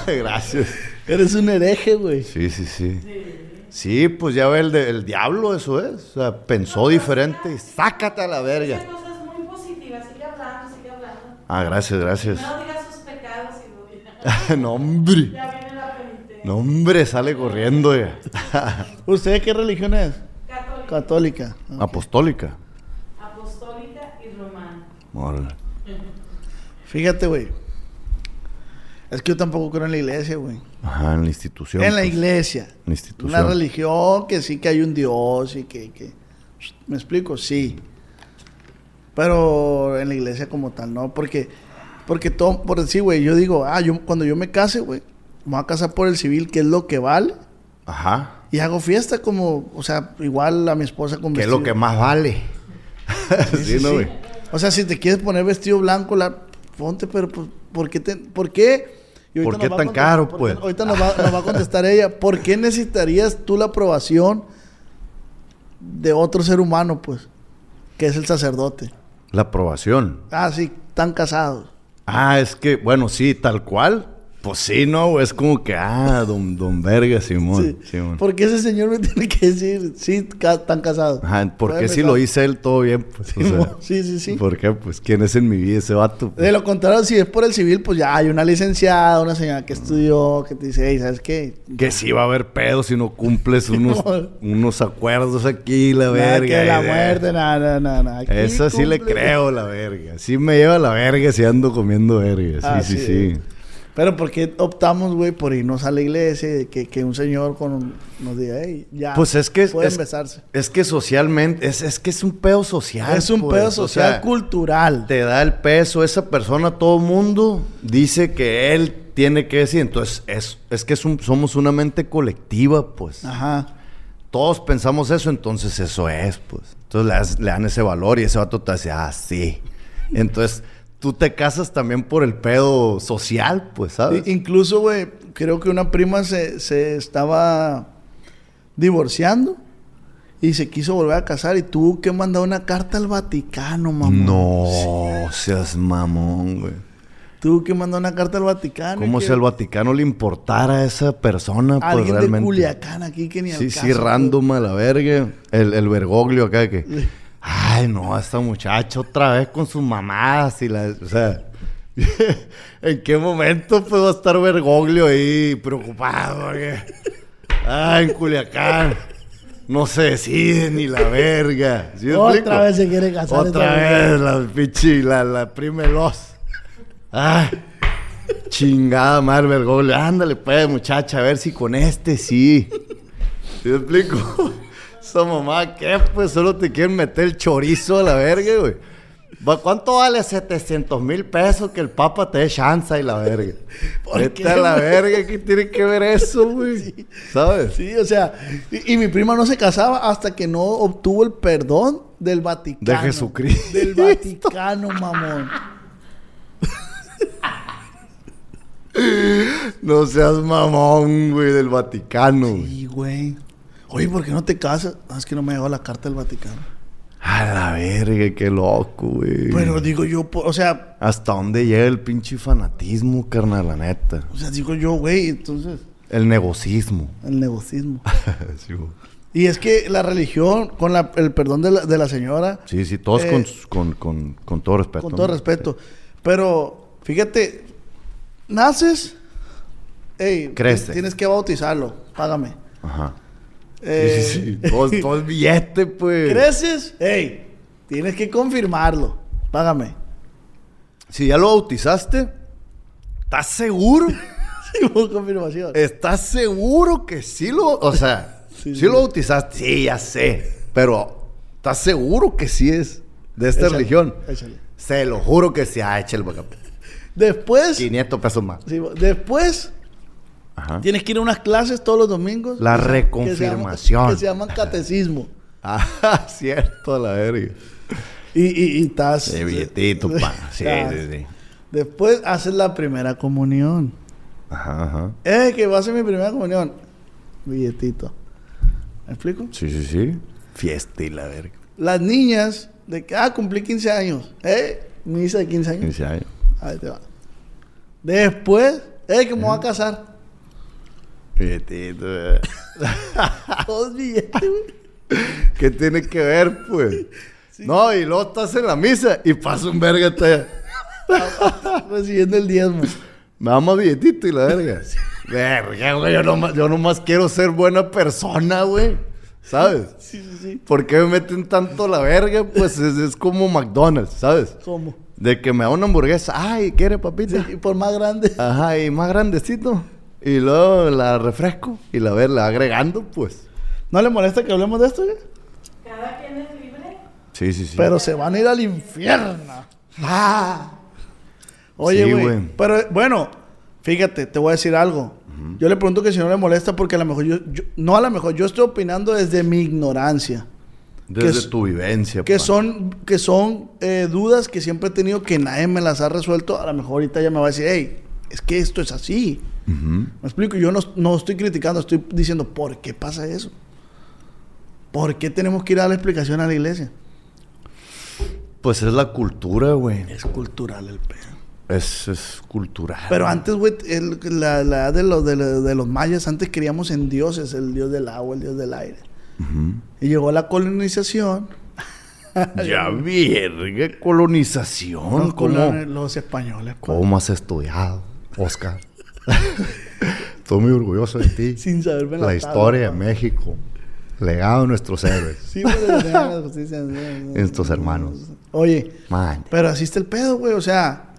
Gracias. Eres un hereje, güey. Sí, sí, sí. Sí, pues ya ve el, de- el diablo, eso es. O sea, pensó diferente y sácate a la verga. cosas muy positivas, sigue hablando, sigue hablando. Ah, gracias, gracias. No diga sus pecados y lo no, hombre. Ya viene la penitencia. No, hombre, sale corriendo ya. ¿Usted qué religión es? Católica, Católica. Apostólica. apostólica y romana. Fíjate, güey. Es que yo tampoco creo en la iglesia, güey. Ajá, en la institución. En la pues. iglesia. La institución. Una religión que sí que hay un Dios y que, que- ¿Me explico? Sí. Pero en la iglesia como tal, no. Porque, porque todo, por decir, güey, yo digo, ah, yo, cuando yo me case, güey, me voy a casar por el civil, que es lo que vale. Ajá. Y hago fiesta como, o sea, igual a mi esposa con ¿Qué es lo que más vale? sí, ¿no, güey? O sea, si te quieres poner vestido blanco, la, ponte, pero pues, ¿por qué? Te, ¿Por qué? Y ¿Por qué a tan caro, porque pues? Ahorita nos va, nos va a contestar ella. ¿Por qué necesitarías tú la aprobación de otro ser humano, pues? Que es el sacerdote. La aprobación. Ah, sí, están casados. Ah, es que, bueno, sí, tal cual. Pues sí, ¿no? Es como que, ah, don, don Verga, Simón. Sí. Simón. ¿Por qué ese señor me tiene que decir, sí, ca- están casados? Ajá, ¿por Puede qué si lo hice él todo bien? Pues, o sea, Simón, sí, sí, sí. ¿Por qué? Pues, ¿quién es en mi vida ese vato? De lo contrario, si es por el civil, pues ya hay una licenciada, una señora que estudió, que te dice, hey, ¿sabes qué? Que sí va a haber pedo si no cumples unos, unos acuerdos aquí, la Nada verga. que la de- muerte, nada, nada, nada, Eso sí le creo, la verga. Sí me lleva la verga si ando comiendo verga. Sí, sí, sí. Pero ¿por qué optamos, güey, por irnos a la iglesia? y Que, que un señor con un- nos diga, hey, ya. Pues es que... Pueden es, besarse. es que socialmente... Es, es que es un pedo social. Es un pues. pedo O social sea, cultural. te da el peso esa persona, todo el mundo dice que él tiene que decir. Entonces, es, es que es un- somos una mente colectiva, pues. Ajá. Todos pensamos eso, entonces eso es, pues. Entonces le, das- le dan ese valor y ese vato te dice, ah, sí. Entonces, tú te casas también por el pedo social, pues, ¿sabes? Incluso, güey, creo que una prima se, se estaba divorciando y se quiso volver a casar y tuvo que mandar una carta al Vaticano, mamá. No seas mamón, güey. Tuvo que mandar una carta al Vaticano. Como si al Vaticano le importara a esa persona, pues Alguien de realmente. Culiacán aquí que ni al Sí, caso, sí, random a la verga. El, el Bergoglio acá que. Ay, no, esta muchacha otra vez con sus mamadas y la. O sea. ¿En qué momento pues va a estar Bergoglio ahí preocupado? porque, Ay, en Culiacán. No se decide ni la verga. ¿Sí Otra explico? vez se quiere casar Otra vez la pinche, la, la prime los. Ay. Chingada Marvel Gold. Ándale, pues, muchacha, a ver si con este sí. ¿Sí explico? Esa mamá, ¿qué? Pues solo te quieren meter el chorizo a la verga, güey. ¿Cuánto vale 700 mil pesos que el papa te dé chance y la verga? ¿Por Vete qué, a la verga, ¿qué tiene que ver eso, güey? ¿Sabes? Sí, o sea, y, y mi prima no se casaba hasta que no obtuvo el perdón del Vaticano. De Jesucristo. Del Vaticano, mamón. No seas mamón, güey, del Vaticano. Sí, güey. Oye, ¿por qué no te casas? Ah, es que no me llegó la carta del Vaticano. A la verga, qué loco, güey. Pero digo yo, o sea, ¿Hasta dónde llega el pinche fanatismo, carnal, la neta? o sea, digo yo, güey, entonces, El negocismo. el negocismo. sí, güey. Y es que la religión, con la- el perdón de la, de la señora, sí, sí, todos Eh, con, con, con, con todo respeto. con todo ¿no? respeto. Pero, fíjate, naces, ey, Crece. tienes que bautizarlo, págame. Ajá. Eh, sí, sí, sí. Todo, todo el billete, pues. Creces, hey, tienes que confirmarlo. Págame. Si ya lo bautizaste, ¿estás seguro? Sí, hubo confirmación. ¿Estás seguro que sí lo... O sea, Sí, sí, lo bautizaste? Sí, ya sé. Pero, ¿estás seguro que sí es de esta Échale, religión? échale. Se lo juro que sí. Ah, échale acá. Después, 500 pesos más. después Ajá. tienes que ir a unas clases todos los domingos. La que reconfirmación. Que se llaman, catecismo. Ah, cierto, la verga. Y, y, y estás. Sí, billetito, pa. Sí, sí, sí. Después haces la primera comunión. Ajá, ajá. Eh, que va a ser mi primera comunión. Billetito. ¿Me explico? Sí, sí, sí. Fiesta y la verga. Las niñas, de que, ah, cumplí 15 años. Eh, misa de 15 años. 15 años. Ahí te va. Después, eh, que me voy a casar. Billetito. eh. Todos billetes, güey. ¿Qué tiene que ver, pues? No, y luego estás en la misa y pasa un verga te... Recibiendo el diezmo. Me da más billetito y la verga. Verga, güey. Yo nomás, yo nomás quiero ser buena persona, güey. ¿Sabes? Sí, sí, sí. ¿Por qué me meten tanto la verga? Pues es, es como McDonald's, ¿sabes? ¿Cómo? De que me da una hamburguesa. Ay, ¿quiere, papita? Sí, y por más grande. Ajá, y más grandecito. Y luego la refresco y la ver, la agregando, pues. ¿No le molesta que hablemos de esto, güey? Cada quien es libre. Sí, sí, sí. Pero se van a ir al infierno. Ah. Oye, Sí, güey. güey. pero bueno, fíjate, te voy a decir algo. Yo le pregunto que si no le molesta porque a lo mejor yo, yo- no a lo mejor, yo estoy opinando desde mi ignorancia. Desde que tu vivencia, Que pa. son, que son eh, dudas que siempre he tenido que nadie me las ha resuelto. A lo mejor ahorita ya me va a decir, hey, es que esto es así. Me explico, yo no, no estoy criticando, estoy diciendo, ¿por qué pasa eso? ¿Por qué tenemos que ir a la explicación a la iglesia? Pues es la cultura, güey. Es cultural el pedo. Es, es cultural. Pero antes, güey, la, edad de los, de, los- de los mayas, antes creíamos en dioses, el dios del agua, el dios del aire. Y llegó la colonización. Ya, verga, colonización. los, ¿Cómo, colon- los españoles. pues, ¿Cómo has estudiado, Oscar? Estoy muy orgulloso de ti. Sin saberme la historia de. México. Legado de nuestros héroes. Sí, justicia. Estos hermanos. Oye, Man. pero así está el pedo, güey. O sea,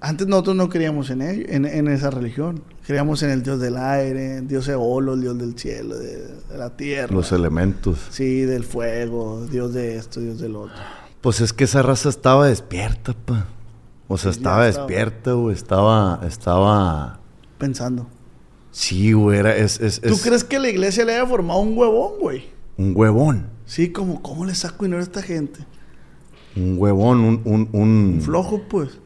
antes nosotros no creíamos en ello, en, en esa religión. Creíamos en el dios del aire, el dios Eolo, el dios del cielo, de, de la tierra. Los elementos. Sí, del fuego, dios de esto, dios del otro. Pues es que esa raza estaba despierta, pa. O sea, Sí, ya estaba estaba. despierta, güey. Estaba, estaba... Pensando. Sí, güey, era... Es, es, ¿Tú es crees que la iglesia le haya formado un huevón, güey? Un huevón. Sí, como, ¿cómo le saco dinero a esta gente? Un huevón, un... un, un- Flojo, pues.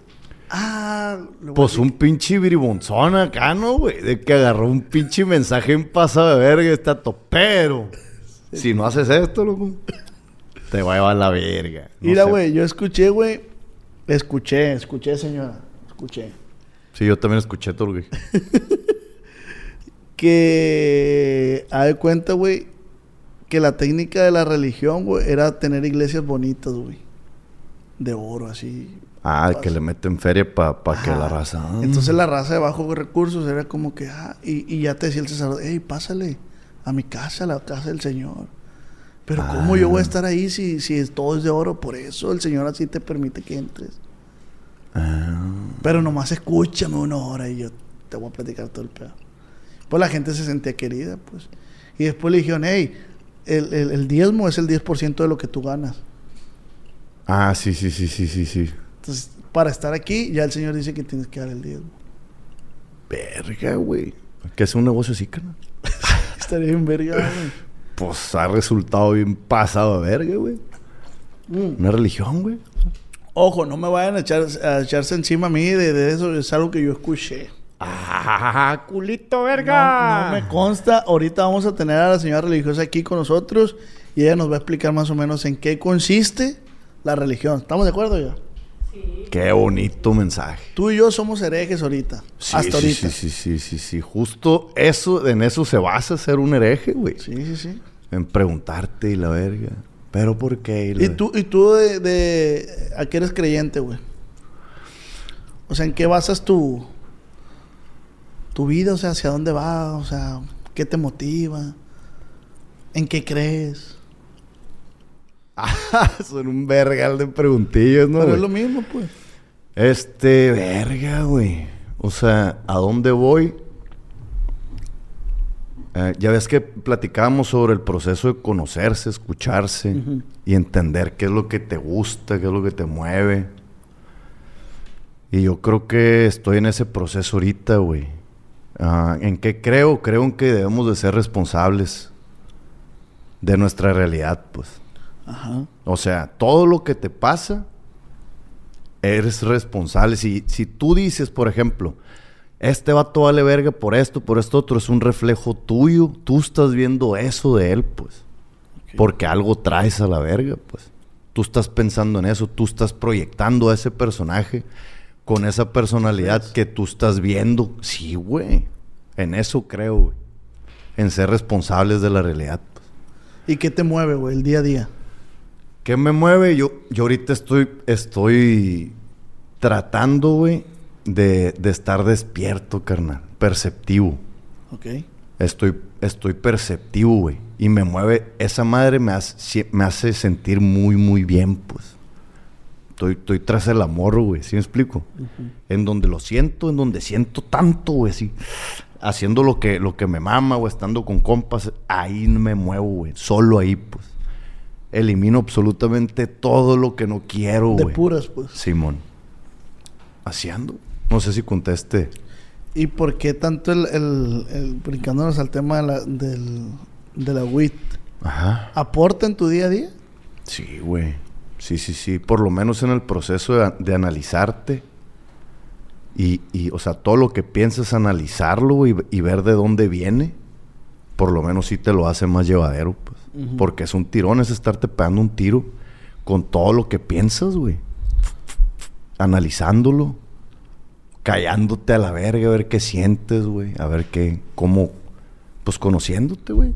Ah, Pues un pinche bribonzón acá, ¿no, güey? De que agarró un pinche mensaje en pasado de verga está pero Si no haces esto, loco, te va a llevar la verga. No Mira, güey, yo escuché, güey. Escuché, escuché, señora. Escuché. Sí, yo también escuché todo, güey. Que. A de cuenta, güey. Que la técnica de la religión, güey, era tener iglesias bonitas, güey. De oro, así. Ah, que le meten feria para que Ajá. la raza... ah. Entonces la raza de bajos recursos era como que, ah, y, y ya te decía el sacerdote, hey, pásale a mi casa, a la casa del Señor. Pero ¿cómo yo Ah. voy a estar ahí si, si todo es de oro? Por eso el Señor así te permite que entres. Ah. Pero nomás escúchame una hora y yo te voy a platicar todo el pedo. Pues la gente se sentía querida, pues. Y después le dijeron, hey, el, el- el diezmo es el 10% de lo que tú ganas. Ah, sí, sí, sí, sí, sí, sí. Entonces, para estar aquí, ya el Señor dice que tienes que dar el diezmo. Verga, güey. ¿Qué es un negocio así, carnal? Estaría bien verga, güey. Pues ha resultado bien pasado a verga, güey. Mm. Una religión, güey. Ojo, no me vayan a, echar, a echarse encima a mí de, de eso. Es algo que yo escuché. ¡Ah, culito, verga! no me consta. Ahorita vamos a tener a la señora religiosa aquí con nosotros y ella nos va a explicar más o menos en qué consiste la religión. ¿Estamos de acuerdo ya? Qué bonito mensaje. Tú y yo somos herejes ahorita. Sí, hasta sí, ahorita. Sí, sí, sí, sí, sí. Justo eso, en eso se basa ser un hereje, güey. Sí, sí, sí. En preguntarte y la verga. ¿Pero por qué? Y la ¿Y ver- tú, y tú de, de a qué eres creyente, güey? O sea, ¿en qué basas tu, tu vida? O sea, ¿hacia dónde va? O sea, ¿qué te motiva? ¿En qué crees? Ah, son un vergal de preguntillas, ¿no? Pero es lo mismo, pues. Este, verga, güey. O sea, ¿a dónde voy? Eh, ya ves que platicábamos sobre el proceso de conocerse, escucharse y entender qué es lo que te gusta, qué es lo que te mueve. Y yo creo que estoy en ese proceso ahorita, güey. Ah, ¿En qué creo? Creo en que debemos de ser responsables de nuestra realidad, pues. Ajá. O sea, todo lo que te pasa, eres responsable. Si, si tú dices, por ejemplo, este vato vale verga por esto, por esto otro, es un reflejo tuyo, tú estás viendo eso de él, pues. Porque algo traes a la verga, pues. Tú estás pensando en eso, tú estás proyectando a ese personaje con esa personalidad que tú estás viendo. Sí, güey. En eso creo, güey. En ser responsables de la realidad, pues. ¿Y qué te mueve, güey, el día a día? ¿Qué me mueve? Yo, yo ahorita estoy, estoy tratando, güey, de, de estar despierto, carnal. Perceptivo. Ok. Estoy, estoy perceptivo, güey. Y me mueve, esa madre me hace, me hace sentir muy, muy bien, pues. Estoy, estoy tras el amor, güey, ¿sí me explico? En donde lo siento, en donde siento tanto, güey, sí. Haciendo lo que, lo que me mama, o estando con compas, ahí me muevo, güey. Solo ahí, pues. Elimino absolutamente todo lo que no quiero, De güey. puras, pues. Simón. Haciendo. No sé si conteste. ¿Y por qué tanto el, el, el- brincándonos al tema de la, del, de la WIT? Ajá. ¿Aporta en tu día a día? Sí, güey. Sí, sí, sí. Por lo menos en el proceso de, de analizarte. Y, y, o sea, todo lo que piensas, analizarlo y, ver de dónde viene. Por lo menos sí te lo hace más llevadero, pues. Porque es un tirón, es estarte pegando un tiro con todo lo que piensas, güey. Analizándolo. Callándote a la verga, a ver qué sientes, güey. A ver qué, cómo, pues conociéndote, güey.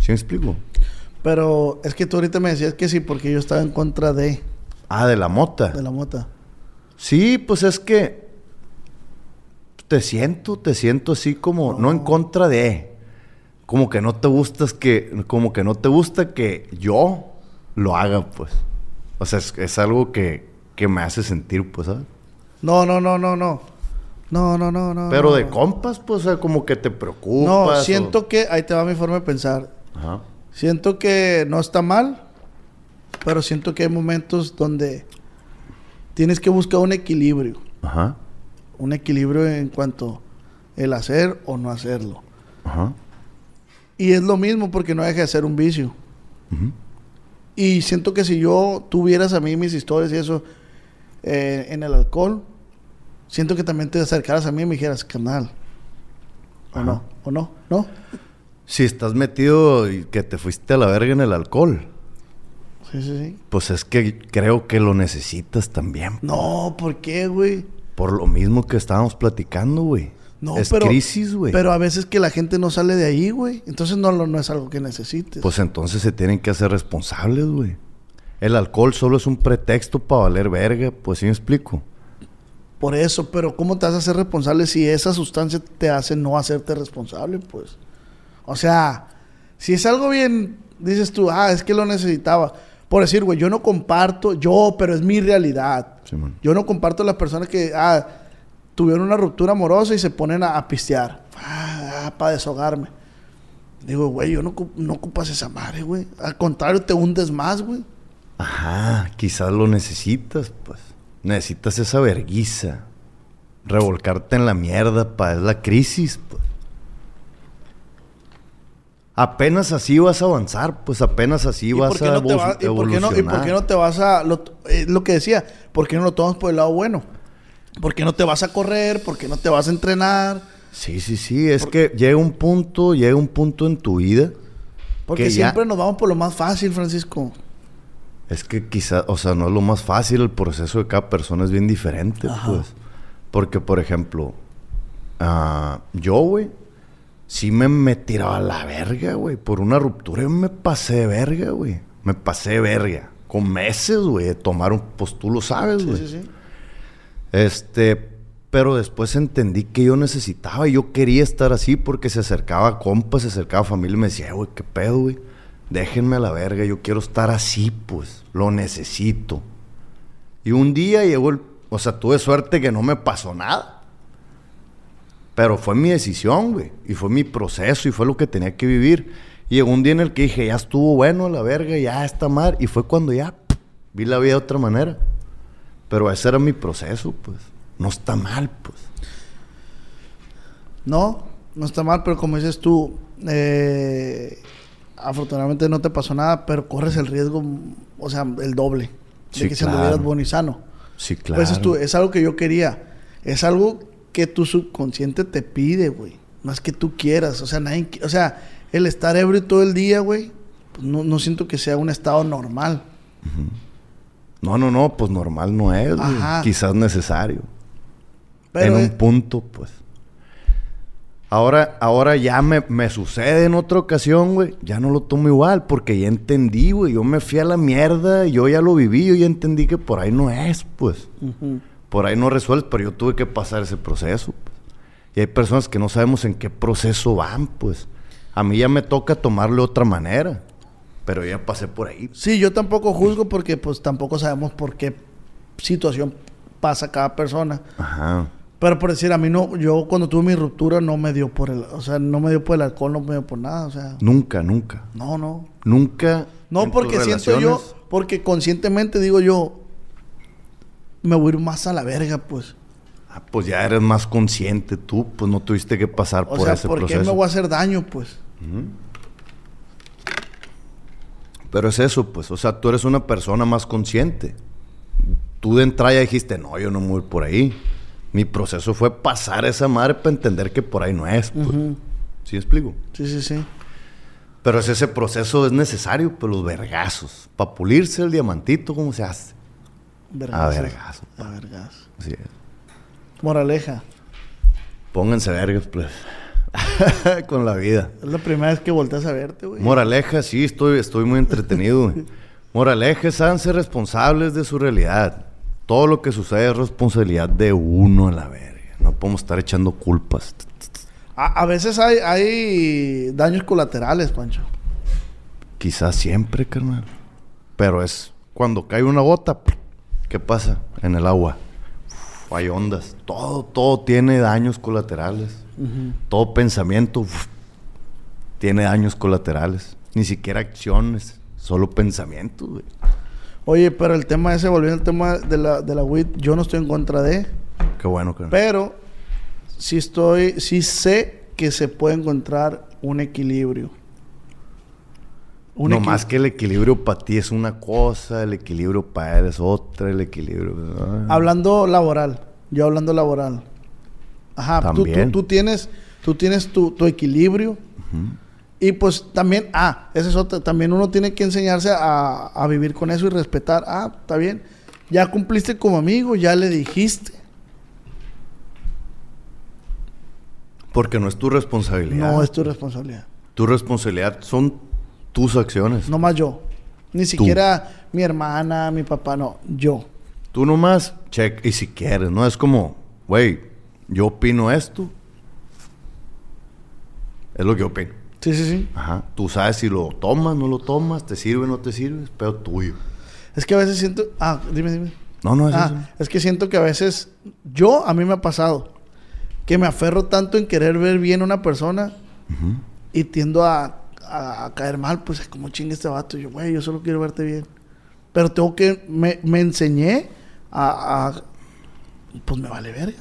¿Sí me explico? Pero es que tú ahorita me decías que sí, porque yo estaba en contra de, Ah, de la mota. de la mota. Sí, pues es que te siento, te siento así como no, en contra de, como que no te gustas que, como que no te gusta que yo lo haga, pues. O sea, es, es algo que, que me hace sentir, pues, ¿sabes? No, no, no, no, no. No, no, no, no. Pero no. de compas, pues, o sea, como que te preocupas. No, o- siento que, ahí te va mi forma de pensar. Ajá. Siento que no está mal, pero siento que hay momentos donde tienes que buscar un equilibrio. Ajá. Un equilibrio en cuanto el hacer o no hacerlo. Ajá. Y es lo mismo porque no deja de ser un vicio. Y siento que si yo tuvieras a mí mis historias y eso eh, en el alcohol, siento que también te acercaras a mí y me dijeras, canal. ¿O Ajá. no? ¿O no? ¿No? Si estás metido y que te fuiste a la verga en el alcohol, Sí, sí, sí. pues es que creo que lo necesitas también. No, ¿por qué, güey? Por lo mismo que estábamos platicando, güey. No, es pero, crisis, güey. Pero a veces que la gente no sale de ahí, güey. Entonces no, no es algo que necesites. Pues entonces se tienen que hacer responsables, güey. El alcohol solo es un pretexto para valer verga, pues sí me explico. Por eso, pero ¿cómo te vas a hacer responsable si esa sustancia te hace no hacerte responsable, pues? O sea, si es algo bien, dices tú, ah, es que lo necesitaba. Por decir, güey, yo no comparto, yo, pero es mi realidad. Yo no comparto las personas que, ah, tuvieron una ruptura amorosa y se ponen a, a pistear. Ah, para deshogarme. Digo, güey, yo no, no ocupas esa madre, güey. Al contrario, te hundes más, güey. Ajá, quizás lo necesitas, pues. Necesitas esa verguiza. Revolcarte en la mierda para la crisis, pues. Apenas así vas a avanzar, pues apenas así ¿Y vas a no te evo- vas- y por qué no, y por qué evolucionar. no te vas a... Lo, eh, lo que decía, ¿por qué no lo tomas por el lado bueno? ¿Por qué no te vas a correr? ¿Por qué no te vas a entrenar? Sí, sí, sí. Es que llega un punto, llega un punto en tu vida. Porque Que ya- siempre nos vamos por lo más fácil, Francisco. Es que quizás, o sea, no es lo más fácil. El proceso de cada persona es bien diferente, Ajá. pues. Porque, por ejemplo, ah, yo, güey, sí me, me tiraba a la verga, güey. Por una ruptura yo me pasé de verga, güey. Me pasé de verga. Con meses, güey, de tomar un... Pues tú lo sabes, Sí, güey. sí, sí. Este, pero después entendí que yo necesitaba y yo quería estar así porque se acercaba compas, se acercaba familia y me decía, "Eh, güey, qué pedo, güey. Déjenme a la verga, yo quiero estar así, pues. Lo necesito. Y un día llegó el. O sea, tuve suerte que no me pasó nada. Pero fue mi decisión, güey. Y fue mi proceso y fue lo que tenía que vivir. Y llegó un día en el que dije, ya estuvo bueno la verga, ya está mal. Y fue cuando ya vi la vida de otra manera. Pero ese era mi proceso, pues. No está mal, pues. No, no está mal, pero como dices tú, eh, afortunadamente no te pasó nada, pero corres el riesgo, o sea, el doble. De Sí, que si claro. anduvieras bueno y sano. Sí, claro. Pues dices tú, es algo que yo quería. Es algo que tu subconsciente te pide, güey. No es que tú quieras. O sea, nadie, o sea, el estar ebrio todo el día, güey, pues no, no siento que sea un estado normal. No, no, no, pues normal no es. Ajá. Quizás necesario. Pero en es- un punto, pues. Ahora, ahora ya me, me sucede en otra ocasión, güey. Ya no lo tomo igual, porque ya entendí, güey. Yo me fui a la mierda, yo ya lo viví, yo ya entendí que por ahí no es, pues. Por ahí no resuelves, pero yo tuve que pasar ese proceso. pues. Y hay personas que no sabemos en qué proceso van, pues. A mí ya me toca tomarlo de otra manera. Pero ya pasé por ahí. Sí, yo tampoco juzgo porque pues tampoco sabemos por qué situación pasa cada persona. Ajá. Pero por decir, a mí no, yo cuando tuve mi ruptura no me dio por el, o sea, no me dio por el alcohol, no me dio por nada, o sea, Nunca, nunca. no, no. Nunca. No, porque siento yo, porque conscientemente digo yo, me voy a ir más a la verga, pues. Ah, pues ya eres más consciente tú, pues no tuviste que pasar O por sea, ese ¿por qué proceso. me voy a hacer daño, pues? Pero es eso, pues, o sea, tú eres una persona más consciente. Tú de entrada ya dijiste, no, yo no me voy por ahí. Mi proceso fue pasar esa madre para entender que por ahí no es, pues. Ujú. ¿Sí explico? Sí, sí, sí. Pero es ese proceso es necesario, pues los vergazos. Para pulirse el diamantito, ¿cómo se hace? A vergazo. A vergas. Así es. Moraleja. Pónganse vergas, pues. Con la vida. Es la primera vez que volteas a verte, güey. Moraleja, sí, estoy, estoy muy entretenido. güey. Moraleja, ser responsables de su realidad. Todo lo que sucede es responsabilidad de uno a la verga. No podemos estar echando culpas. A, a veces hay, hay daños colaterales, Pancho. Quizás siempre, carnal. Pero es cuando cae una gota, ¿qué pasa? En el agua. Uf, hay ondas. Todo, todo tiene daños colaterales. Todo pensamiento uf, tiene daños colaterales. Ni siquiera acciones, solo pensamientos, güey. Oye, pero el tema ese, volviendo al tema de la, de la weed, yo no estoy en contra de, Qué bueno, carnal. pero sí estoy, sí sé que se puede encontrar un equilibrio. Un no equi- más que el equilibrio para ti es una cosa, el equilibrio para él es otra, el equilibrio. Hablando laboral, yo hablando laboral. Ajá, tú, tú, tienes, tú tienes tu, tu equilibrio. Y pues también, ah, esa es otra, también uno tiene que enseñarse a, a vivir con eso y respetar. Ah, está bien. Ya cumpliste como amigo, ya le dijiste. Porque no es tu responsabilidad. No es tu responsabilidad. Tu responsabilidad son tus acciones. No más yo. Ni siquiera mi hermana, mi papá, no. Yo. Tú nomás, check, y si quieres, ¿no? Es como, güey, yo opino esto. Es lo que opino. Sí, sí, sí. Ajá. Tú sabes si lo tomas, no lo tomas, te sirve, no te sirve, es pedo tuyo. Es que a veces siento. Ah, dime, dime. No, no, es Ah, eso. es que siento que a veces, yo, a mí me ha pasado, que me aferro tanto en querer ver bien a una persona y tiendo a, a- a caer mal, pues como chingue este vato. Y yo, güey, yo solo quiero verte bien. Pero tengo que, me, me enseñé a, a- pues me vale verga.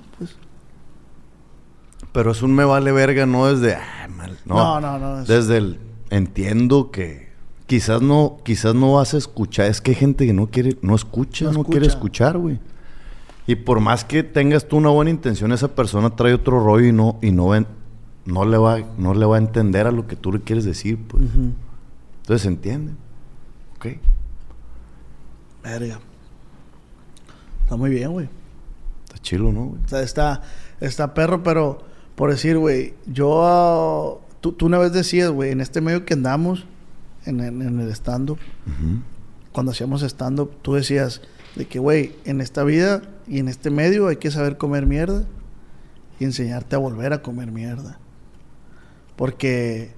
Pero es un me vale verga, no desde... "Ah, mal". No, no, no, es- Desde el... Entiendo que quizás no, quizás no vas a escuchar. Es que hay gente que no quiere, no escucha, No no, quiere escucha. escuchar, güey. Y por más que tengas tú una buena intención, esa persona trae otro rollo y no, y no, ven- no, le va, no le va a entender a lo que tú le quieres decir, pues. Entonces se entiende. Ok. Verga. Está muy bien, güey. Está chilo, ¿no, güey? Está, está perro, pero por decir, güey, yo... ah, tú, tú una vez decías, güey, en este medio que andamos, en, en- en el stand-up, cuando hacíamos stand-up, tú decías de que, güey, en esta vida y en este medio hay que saber comer mierda y enseñarte a volver a comer mierda. Porque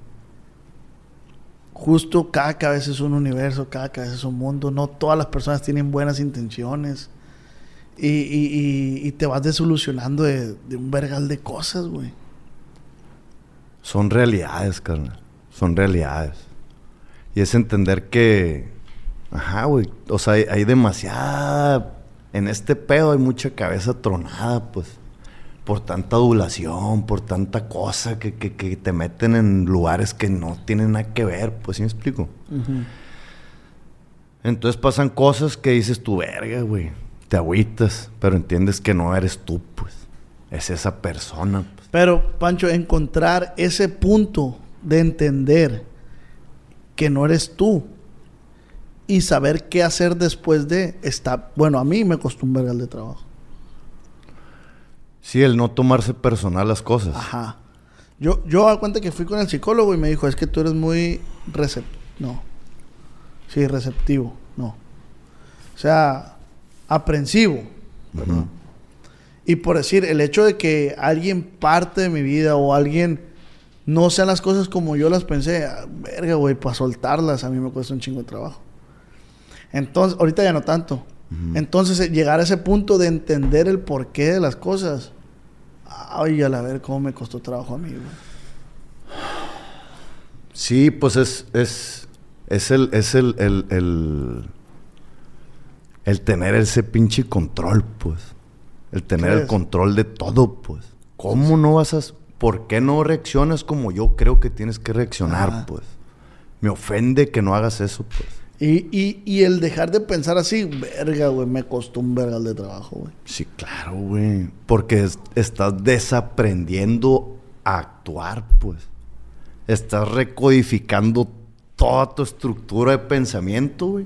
justo cada cabeza es un universo, cada cabeza es un mundo, no todas las personas tienen buenas intenciones. Y, y- y- y te vas desilusionando de, de un vergal de cosas, güey. Son realidades, carnal. Son realidades. Y es entender que. Ajá, güey. O sea, hay, hay demasiada. En este pedo hay mucha cabeza tronada, pues. Por tanta adulación, por tanta cosa que, que- que te meten en lugares que no tienen nada que ver, pues, ¿sí me explico? Entonces pasan cosas que dices tu verga, güey. Te agüitas, pero entiendes que no eres tú, pues. Es esa persona, pues. Pero, Pancho, encontrar ese punto de entender que no eres tú y saber qué hacer después de está bueno a mí me costó un vergal de trabajo Sí, el no tomarse personal las cosas. ajá yo yo a cuenta que fui con el psicólogo y me dijo es que tú eres muy receptivo no sí receptivo no o sea aprensivo. Y por decir, el hecho de que alguien parte de mi vida o alguien no sean las cosas como yo las pensé, ah, verga, güey, para soltarlas a mí me cuesta un chingo de trabajo. Entonces, ahorita ya no tanto. Entonces, eh, llegar a ese punto de entender el porqué de las cosas, ay, a la ver cómo me costó trabajo a mí, güey. Sí, pues es, es, es el, es el, el, el, el tener ese pinche control, pues. El tener el control de todo, pues. ¿Cómo no vas a, por qué no reaccionas como yo creo que tienes que reaccionar, Ajá. pues? Me ofende que no hagas eso, pues. Y, y, y el dejar de pensar así, verga, güey, me costó un vergal de trabajo, güey. Sí, claro, güey. Porque es- estás desaprendiendo a actuar, pues. Estás recodificando toda tu estructura de pensamiento, güey.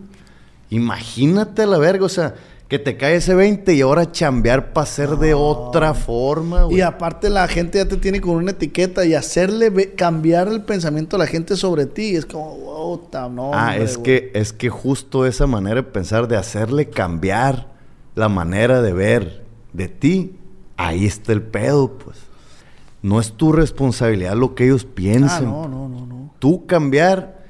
Imagínate la verga, o sea, que te cae ese 20 y ahora chambear para ser de otra forma, güey. Y aparte la gente ya te tiene con una etiqueta y hacerle cambiar el pensamiento a la gente sobre ti es como, wow, no. Ah, hombre, es güey. que, es que justo esa manera de pensar, de hacerle cambiar la manera de ver de ti, ahí está el pedo, pues. No es tu responsabilidad lo que ellos Ah, piensen. no, no, no, no. Tú cambiar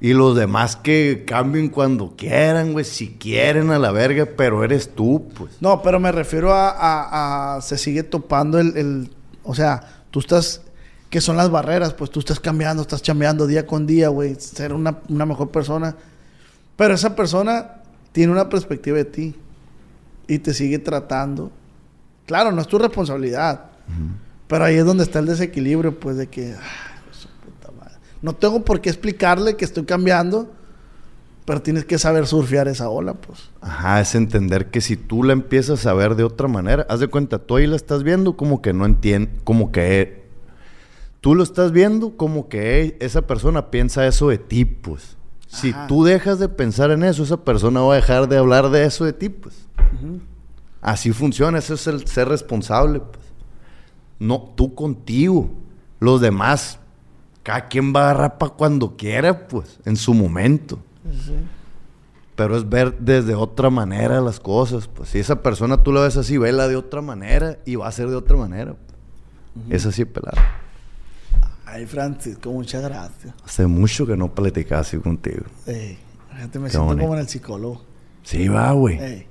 y los demás que cambien cuando quieran, güey, si quieren a la verga, pero eres tú, pues. No, pero me refiero a, a- a- se sigue topando el, el- o sea, tú estás, que son las barreras, pues tú estás cambiando, estás chambeando día con día, güey, ser una, una mejor persona. Pero esa persona tiene una perspectiva de ti y te sigue tratando. Claro, no es tu responsabilidad, pero ahí es donde está el desequilibrio, pues de que, madre. No tengo por qué explicarle que estoy cambiando, pero tienes que saber surfear esa ola, pues. Ajá, es entender que si tú la empiezas a ver de otra manera, haz de cuenta, tú ahí la estás viendo como que no entiende, como que tú lo estás viendo como que esa persona piensa eso de ti, pues. Si tú dejas de pensar en eso, esa persona va a dejar de hablar de eso de ti, pues. Así funciona, eso es el ser responsable, pues. No, tú contigo. Los demás, cada quien va a agarrar para cuando quiera, pues, en su momento. Pero es ver desde otra manera las cosas. Pues si esa persona tú la ves así, vela de otra manera y va a ser de otra manera. pues. Es así, pelado. Ay, Francisco, muchas gracias. Hace mucho que no platicaba así contigo. Ey, fíjate, me Qué siento bonito. como en el psicólogo. Sí, va, güey. Ey,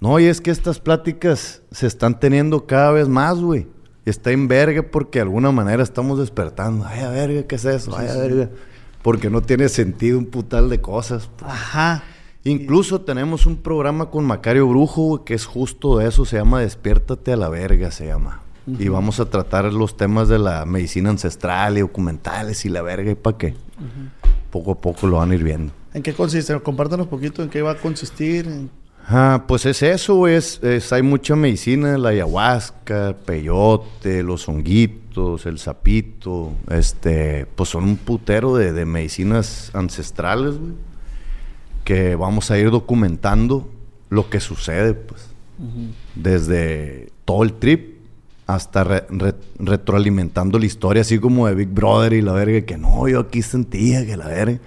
No, y es que estas pláticas se están teniendo cada vez más, güey. Está en verga porque de alguna manera estamos despertando. Ay, a verga, ¿qué es eso? Ay, a verga. Porque no tiene sentido un putal de cosas. pues. Ajá. Incluso tenemos un programa con Macario Brujo, que es justo de eso, se llama Despiértate a la verga, se llama. Y vamos a tratar los temas de la medicina ancestral y documentales y la verga, ¿y para qué? Poco a poco lo van a ir viendo. ¿En qué consiste? Compártanos un poquito en qué va a consistir. en- Ah, pues es eso. Es, es- hay mucha medicina, la ayahuasca, el peyote, los honguitos, el sapito. Este, pues son un putero de, de medicinas ancestrales, güey. Que vamos a ir documentando lo que sucede, pues. Desde todo el trip hasta re- re- retroalimentando la historia, así como de Big Brother y la verga, que no, yo aquí sentía que la verga.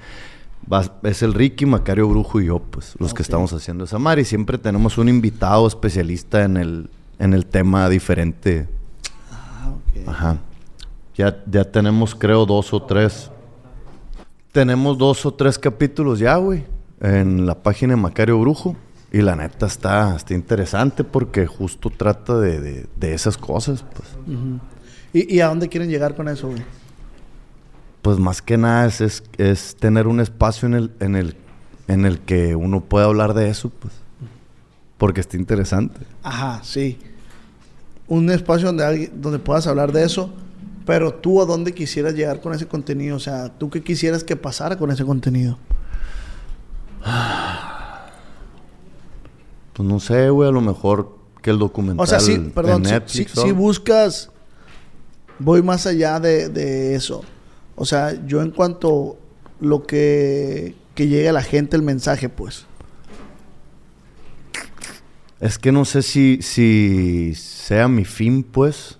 Es el Ricky, Macario Brujo y yo, pues, los que estamos haciendo esa madre. Y siempre tenemos un invitado especialista en el, en el tema diferente. Ah, ok. Ajá. Ya, ya tenemos, creo, dos o tres. Tenemos dos o tres capítulos ya, güey, en la página de Macario Brujo. Y la neta está, está interesante porque justo trata de, de- de esas cosas, pues. ¿Y, y a dónde quieren llegar con eso, güey? Pues más que nada es, es, es tener un espacio en el, en, el, en el que uno pueda hablar de eso, pues. Porque está interesante. Ajá, sí. Un espacio donde, alguien- donde puedas hablar de eso, pero tú a dónde quisieras llegar con ese contenido, o sea, tú qué quisieras que pasara con ese contenido. Pues no sé, güey, a lo mejor que el documental O sea, sí, perdón, si, Netflix, si- si buscas, voy más allá de, de eso. O sea, yo en cuanto lo que, que llegue a la gente el mensaje, pues. Es que no sé si, si sea mi fin, pues.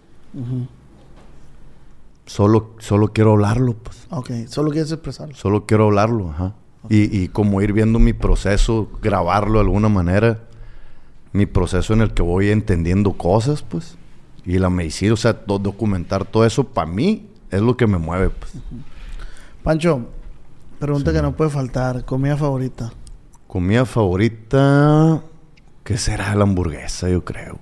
Solo, solo quiero hablarlo, pues. Ok, solo quieres expresarlo. Solo quiero hablarlo, ajá. Y, y como ir viendo mi proceso, grabarlo de alguna manera. Mi proceso en el que voy entendiendo cosas, pues. Y la medicina, o sea, do- documentar todo eso, para mí, es lo que me mueve, pues. Pancho, pregunta que no puede faltar. Comida favorita. Comida favorita... ¿Qué será la hamburguesa, yo creo?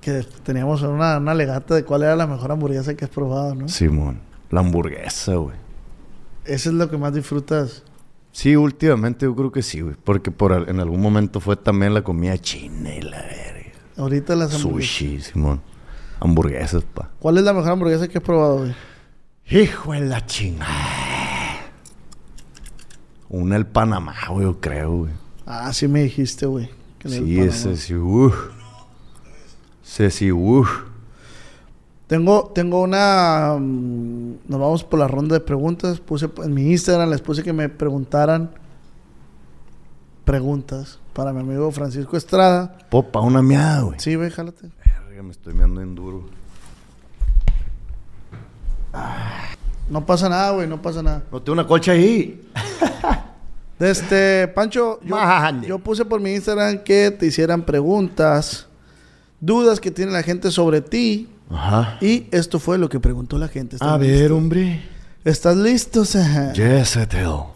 Que teníamos una, una legata de cuál era la mejor hamburguesa que has probado, ¿no? Simón. La hamburguesa, güey. Eso es lo que más disfrutas. Sí, últimamente yo creo que sí, güey. Porque por en algún momento fue también la comida china y la verga. Ahorita las hamburguesas. Sushi, Simón. Hamburguesas, pa. ¿Cuál es la mejor hamburguesa que has probado, güey? Hijo de la chingada. Una el Panamá, güey, yo creo, güey. Ah, sí me dijiste, güey. Sí, ese sí, uff. Sí, uff. Tengo, tengo una... mm, nos vamos por la ronda de preguntas. Puse en mi Instagram, les puse que me preguntaran preguntas para mi amigo Francisco Estrada. Popa, una miada, güey. Sí, ve, jálate. Verga, me estoy meando en duro. No pasa nada, güey, no pasa nada. No tengo una colcha ahí. Este, Pancho, yo, yo puse por mi Instagram que te hicieran preguntas, dudas que tiene la gente sobre ti. Ajá. Y esto fue lo que preguntó la gente. ¿Estás A ver, hombre. ¿Estás listo? Yes, I tell.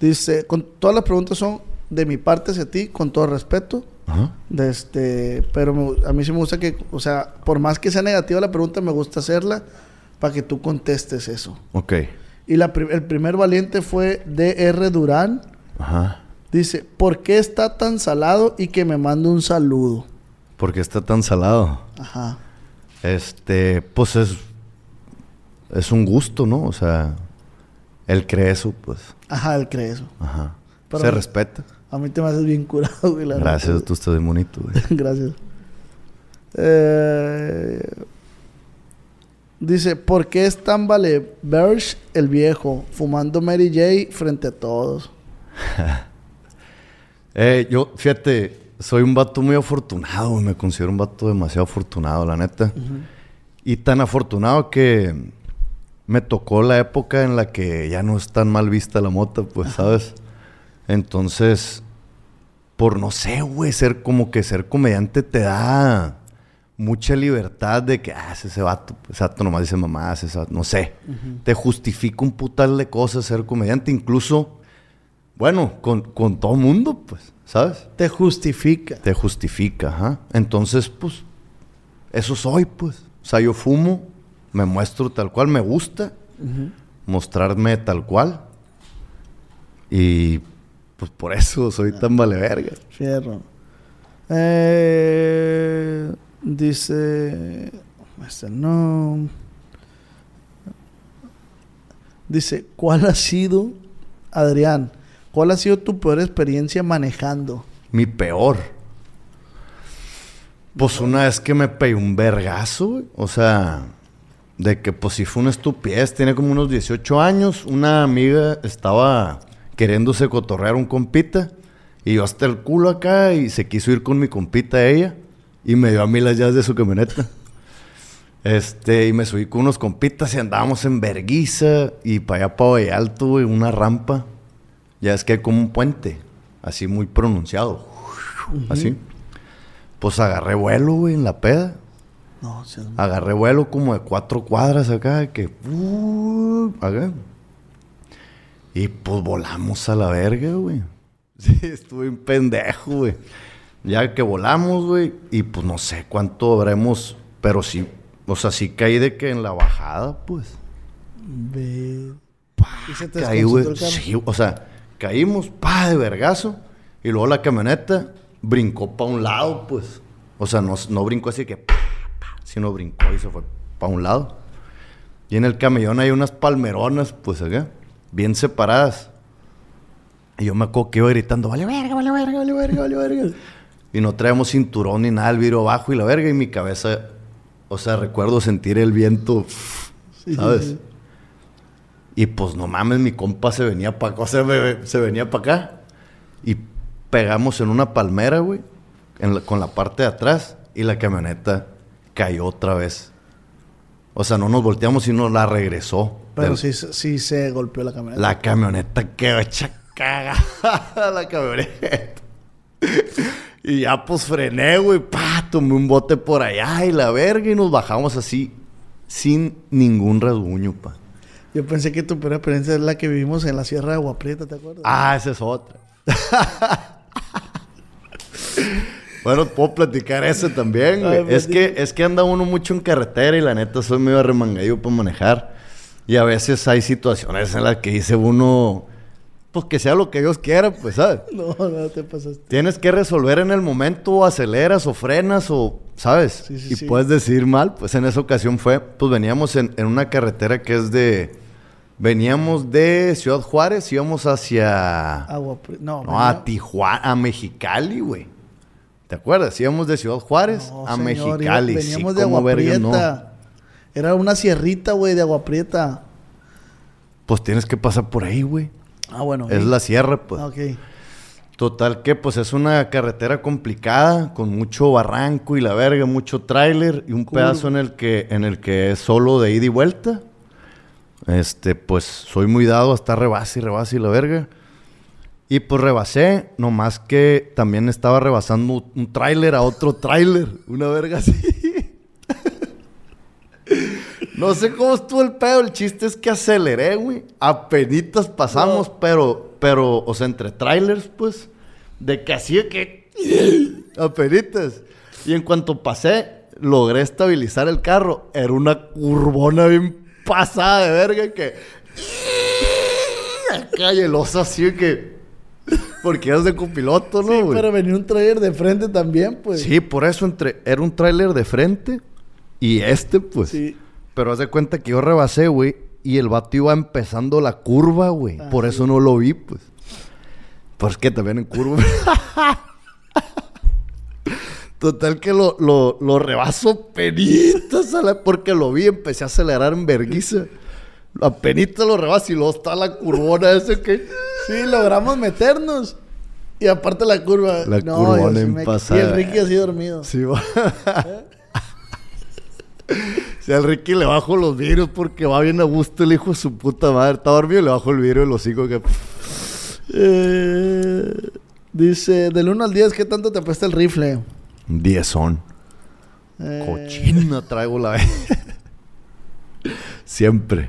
Dice, con todas las preguntas son de mi parte hacia ti, con todo respeto. Ajá. De este, pero me- a mí sí me gusta que, o sea, por más que sea negativa la pregunta, me gusta hacerla para que tú contestes eso. Ok. Y la el primer valiente fue DR Durán. Ajá. Dice, ¿por qué está tan salado y que me mande un saludo? ¿Por qué está tan salado? Ajá. Este, pues es. Es un gusto, ¿no? O sea, él cree eso, pues. Ajá, él cree eso. Ajá. Pero- Se respeta. A mí te me haces bien curado, güey. la Gracias, neta. tú estás bien bonito, güey. Gracias. Eh, dice, ¿por qué es tan vale Berge el viejo fumando Mary J frente a todos? Eh, yo, fíjate, soy un vato muy afortunado, güey. me considero un vato demasiado afortunado, la neta. Y tan afortunado que me tocó la época en la que ya no es tan mal vista la mota, pues, ¿sabes? Entonces, por no sé, güey, ser como que ser comediante te da mucha libertad de que, ah, es ese vato, ese vato nomás dice ese vato", no sé. Te justifica un putal de cosas ser comediante, incluso bueno, con, con todo mundo, pues, ¿sabes? Te justifica. Te justifica, ajá. Entonces, pues, eso soy, pues. O sea, yo fumo, me muestro tal cual, me gusta mostrarme tal cual. Y pues por eso soy tan vale verga. Fierro. Eh, dice. Este no. Dice, ¿cuál ha sido, Adrián, cuál ha sido tu peor experiencia manejando? Mi peor. Pues una vez que me pegué un vergazo. O sea, de que pues si fue una estupidez. Tiene como unos 18 años. Una amiga estaba queriéndose cotorrear un compita. Y yo hasta el culo acá y se quiso ir con mi compita ella. Y me dio a mí las llaves de su camioneta. Este, y me subí con unos compitas y andábamos en Verguiza y para allá para Valle Alto, güey, una rampa. Ya es que hay como un puente, así muy pronunciado. Así. Pues agarré vuelo, güey, en la peda. No, sí, Agarré vuelo como de cuatro cuadras acá, que. uh, acá. Y pues volamos a la verga, güey. Sí, estuve un pendejo, güey. Ya que volamos, güey, y pues no sé cuánto habremos, pero sí, o sea, sí caí de que en la bajada, pues. Ve. ¿Y se te Caí, güey. Sí, o sea, caímos, pa, de vergazo. Y luego la camioneta brincó para un lado, pues. O sea, no, no brincó así que, pa, pa, sino brincó y se fue para un lado. Y en el camellón hay unas palmeronas, pues acá, bien separadas. Y yo me acuerdo que iba gritando, vale verga, vale verga, vale verga, vale verga. Y no traemos cinturón ni nada, el vidrio abajo y la verga. Y mi cabeza, o sea, recuerdo sentir el viento, ¿sabes? sí. Y pues no mames, mi compa se venía para acá, o sea, me- se venía para acá. Y pegamos en una palmera, güey, la- con la parte de atrás. Y la camioneta cayó otra vez. O sea, no nos volteamos y nos la regresó. Pero sí, sí se golpeó la camioneta. La camioneta quedó hecha cagada, la camioneta. Y ya pues frené, güey, pa, tomé un bote por allá y la verga y nos bajamos así sin ningún rasguño, pa. Yo pensé que tu peor experiencia es la que vivimos en la Sierra de Agua Prieta, ¿te acuerdas? Ah, esa es otra. bueno, puedo platicar eso también, güey. Ay, pues, es, que, es que anda uno mucho en carretera y la neta soy medio remangadillo para manejar. Y a veces hay situaciones en las que dice uno, pues que sea lo que Dios quiera, pues, ¿sabes? No, no te pasaste. Tienes que resolver en el momento, o aceleras o frenas o, ¿sabes? Sí, sí, y sí. puedes decidir mal. Pues en esa ocasión fue, pues veníamos en, en una carretera que es de... Veníamos de Ciudad Juárez, íbamos hacia... Agua. No, No, a Tijuana, a Mexicali, güey. ¿Te acuerdas? Íbamos de Ciudad Juárez no, a señor, Mexicali. sí, de ¿cómo Agua verga no? Era una sierrita, güey, de Agua Prieta. Pues tienes que pasar por ahí, güey. Ah, bueno. Es la sierra, pues. Ah, ok. Total que, pues, es una carretera complicada, con mucho barranco y la verga, mucho tráiler y un pedazo en el que, en el que es solo de ida y vuelta. Este, pues, soy muy dado a estar rebase y rebase y la verga. Y pues rebasé, nomás que también estaba rebasando un tráiler a otro tráiler. Una verga así. No sé cómo estuvo el pedo. El chiste es que aceleré, güey. Apenitas pasamos, pero, pero, o sea, entre trailers, pues, de que hacía que. Apenitas. Y en cuanto pasé, logré estabilizar el carro. Era una curvona bien pasada de verga que. Acá y el oso así que. Porque eras de copiloto, ¿no, Sí, pero venía un trailer de frente también, pues. Sí, por eso entre, era un tráiler de frente y este, pues. Sí. Pero haz de cuenta que yo rebasé, güey, y el vato iba empezando la curva, güey. Ah, por sí. eso no lo vi, pues. Pues que también en curva. Total que lo, lo, lo rebaso penitas a la- porque lo vi, empecé a acelerar en verguiza. Apenitas lo rebaso y luego está la curvona ese que... Sí, logramos meternos. Y aparte la curva. La no, curvona en me- pasada. Y el Ricky así dormido. Sí, va. Si al Ricky le bajo los vidrios porque va bien a gusto el hijo de su puta madre. Está dormido y le bajo el vidrio de los hijos que... Eh, dice, del 1 al 10, ¿qué tanto te apesta el rifle? Diezón. Eh, Cochina traigo la vez. Siempre.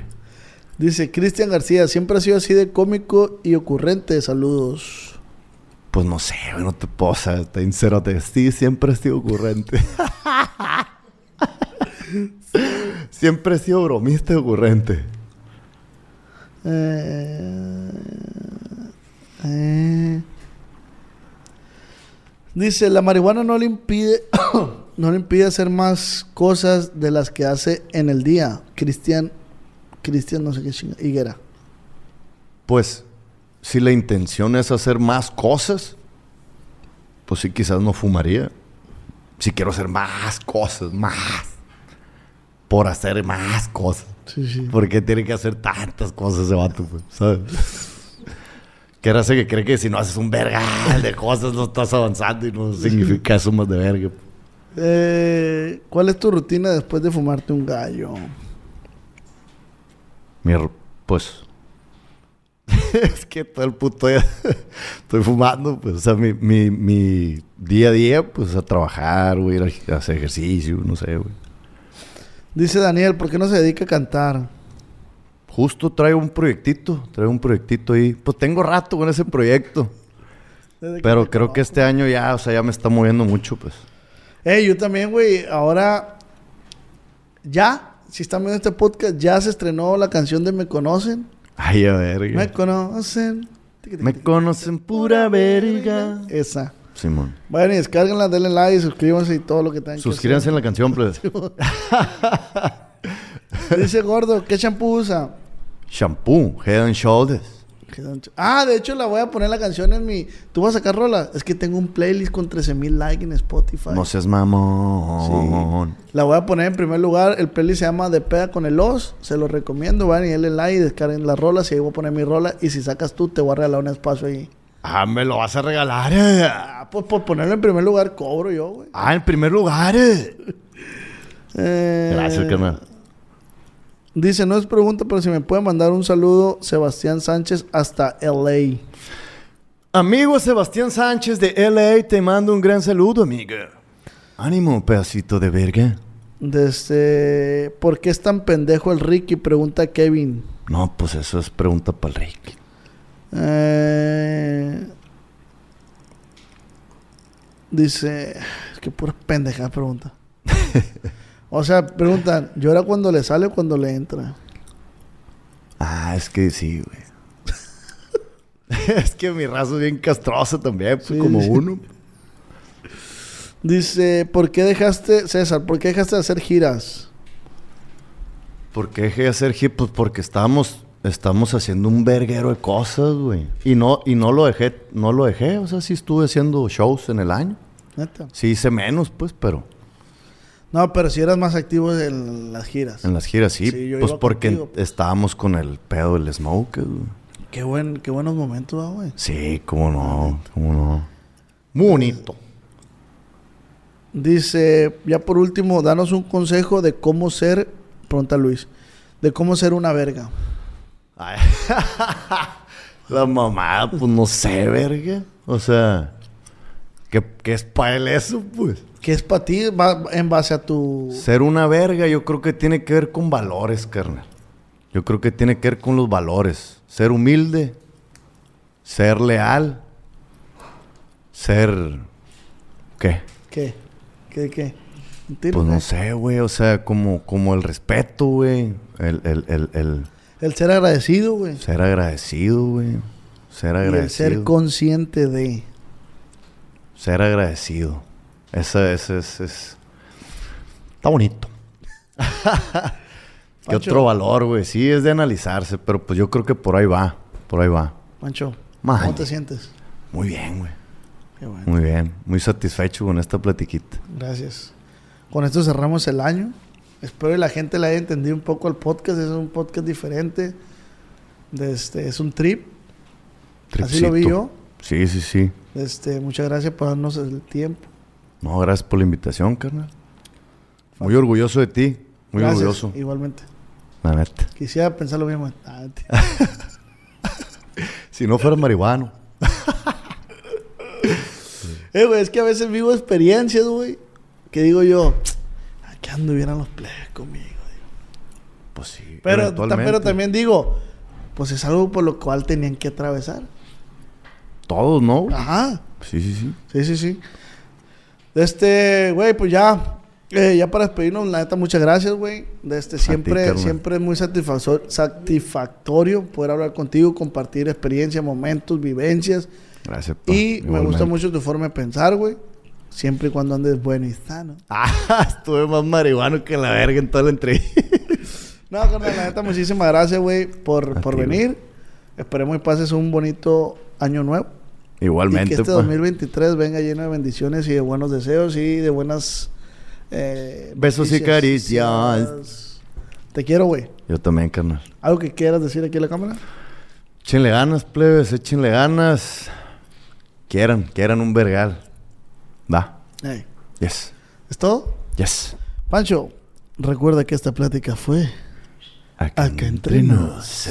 Dice Cristian García, siempre ha sido así de cómico y ocurrente. Saludos. Pues no sé, no te puedo está sincero sí, siempre he sido ocurrente. siempre he sido bromista y ocurrente. Eh, eh. Dice, la marihuana no le impide no le impide hacer más cosas de las que hace en el día. Cristian Cristian no sé qué chinga, Higuera. Pues, si la intención es hacer más cosas, pues sí, quizás no fumaría. Si quiero hacer más cosas, más. Por hacer más cosas. Sí, sí. ¿Por qué tiene que hacer tantas cosas ese vato, pues? ¿Sabes? Que hace que cree que si no haces un vergal de cosas no estás avanzando y no significa eso más de verga. Eh, ¿Cuál es tu rutina después de fumarte un gallo? Mi, pues. es que todo el puto día estoy fumando, pues. O sea, mi, mi, mi día a día, pues a trabajar, güey, a hacer ejercicio, no sé, güey. Dice Daniel, ¿por qué no se dedica a cantar? Justo traigo un proyectito, traigo un proyectito ahí. Pues tengo rato con ese proyecto. Pero creo que este año ya, o sea, ya me está moviendo mucho, pues. Ey, yo también, güey. Ahora, ya, si están viendo este podcast, ya se estrenó la canción de Me Conocen. Ay, a verga. Me conocen. Me conocen pura verga. Esa. Simón. Vayan y descárguenla, denle like, suscríbanse y todo lo que tengan que Suscríbanse en la canción, pues. hacer. Dice Gordo, ¿qué champú usa? Shampoo, Head and Shoulders. Ah, de hecho la voy a poner la canción en mi... ¿Tú vas a sacar rola? Es que tengo un playlist con 13 mil likes en Spotify. No seas mamón. La voy a poner en primer lugar. El playlist se llama De Peda con el Os. Se lo recomiendo. Vayan y denle like y descarguen las rolas. Y ahí voy a poner mi rola. Y si sacas tú, te voy a regalar un espacio ahí. Ah, me lo vas a regalar. eh. Ah, pues por ponerlo en primer lugar, cobro yo, güey. Ah, en primer lugar. eh. Eh, Gracias, carnal. Dice, no es pregunta, pero si me puede mandar un saludo, Sebastián Sánchez, hasta LA. Amigo Sebastián Sánchez de LA, te mando un gran saludo, amiga. Ánimo, pedacito de verga. Desde, ¿por qué es tan pendejo el Ricky? Pregunta Kevin. No, pues eso es pregunta para el Rick. Eh, dice, es que pura pendeja pregunta. o sea, preguntan, ¿llora cuando le sale o cuando le entra? Ah, es que sí, güey. es que mi raza es bien castrosa también, pues Sí, como sí. uno. Dice, ¿por qué dejaste, César, por qué dejaste de hacer giras? ¿Por qué dejé de hacer hip? Pues porque estamos, estamos haciendo un verguero de cosas, güey. Y no, y no lo dejé, no lo dejé. O sea, sí estuve haciendo shows en el año. Neta. Sí hice menos, pues, pero No, pero si eras más activo en las giras. en las giras sí. Pues porque contigo, pues. estábamos con el pedo del smoke, güey. Qué, buen, qué buenos momentos, güey. Sí, cómo no, cómo no. Muy bonito. Dice, ya por último, danos un consejo de cómo ser, pregunta Luis, de cómo ser una verga. Ay. La mamada, pues no sé, verga. O sea, ¿qué, qué es para él eso, pues? ¿Qué es para ti Va en base a tu... Ser una verga, yo creo que tiene que ver con valores, carnal. Yo creo que tiene que ver con los valores. Ser humilde, ser leal, ser. ¿Qué? ¿Qué? ¿Qué? ¿Qué? ¿Mentira, Pues no sé, güey. O sea, como, como el respeto, güey. El, el, el, el El ser agradecido, güey. ser agradecido, güey. Ser Y el agradecido. ser consciente de... Ser agradecido. Ese, ese, ese es. Está bonito. ¿Qué Pancho. otro valor, güey? Sí, es de analizarse, pero pues yo creo que por ahí va. Por ahí va. Mancho. ¿cómo te sientes? Muy bien, güey. Qué bueno. Muy bien. Muy satisfecho con esta platiquita. Gracias. Con esto cerramos el año. Espero que la gente le haya entendido un poco al podcast. Es un podcast diferente. De este, es un trip. Así lo vi yo. Sí, sí, sí. Este, muchas gracias por darnos el tiempo. No, gracias por la invitación, carnal. Muy orgulloso de ti. Muy Gracias, orgulloso. Igualmente. La neta. Quisiera pensar lo mismo. Ah. Si no fuera marihuano. eh, güey, es que a veces vivo experiencias, güey. Que digo yo, ¿a qué anduvieran los plebes conmigo? Digo. pues sí. Pero, pero también digo, pues es algo por lo cual tenían que atravesar. Todos, ¿no? Ajá. Sí, sí, sí. Sí, sí, sí. Este, güey, pues ya. eh, ya para despedirnos, la neta, muchas gracias, güey. Este, siempre, siempre es muy satisfactor- satisfactorio poder hablar contigo, compartir experiencias, momentos, vivencias. Gracias, pa. Y me gusta mucho tu forma de pensar, güey. Siempre y cuando andes bueno y sano. Ah, estuve más marihuano que la verga en toda la entrevista. No, carnal, la neta, muchísimas gracias, güey, por, por ti, venir. Esperemos que pases un bonito año nuevo. Igualmente, y que este pa. 2023 venga lleno de bendiciones y de buenos deseos y de buenas... eh, Besos y caricias. Te quiero, güey. Yo también, carnal. ¿Algo que quieras decir aquí en la cámara? Échenle ganas, plebes, échenle ganas. Quieran, quieran un vergal. Va. Yes. ¿Es todo? Yes. Pancho, recuerda que esta plática fue... Acá, Acá entre nos. Sí.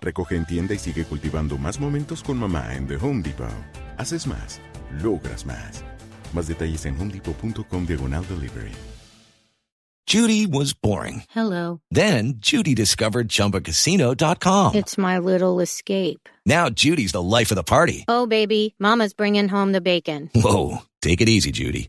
Recoge en tienda y sigue cultivando más momentos con mamá en The Home Depot. Haces más, logras más. Más detalles en homedepot.com diagonal delivery. Judy was boring. Hello. Then Judy discovered ChumbaCasino.com. It's my little escape. Now Judy's the life of the party. Oh, baby, Mama's bringing home the bacon. Whoa, take it easy, Judy.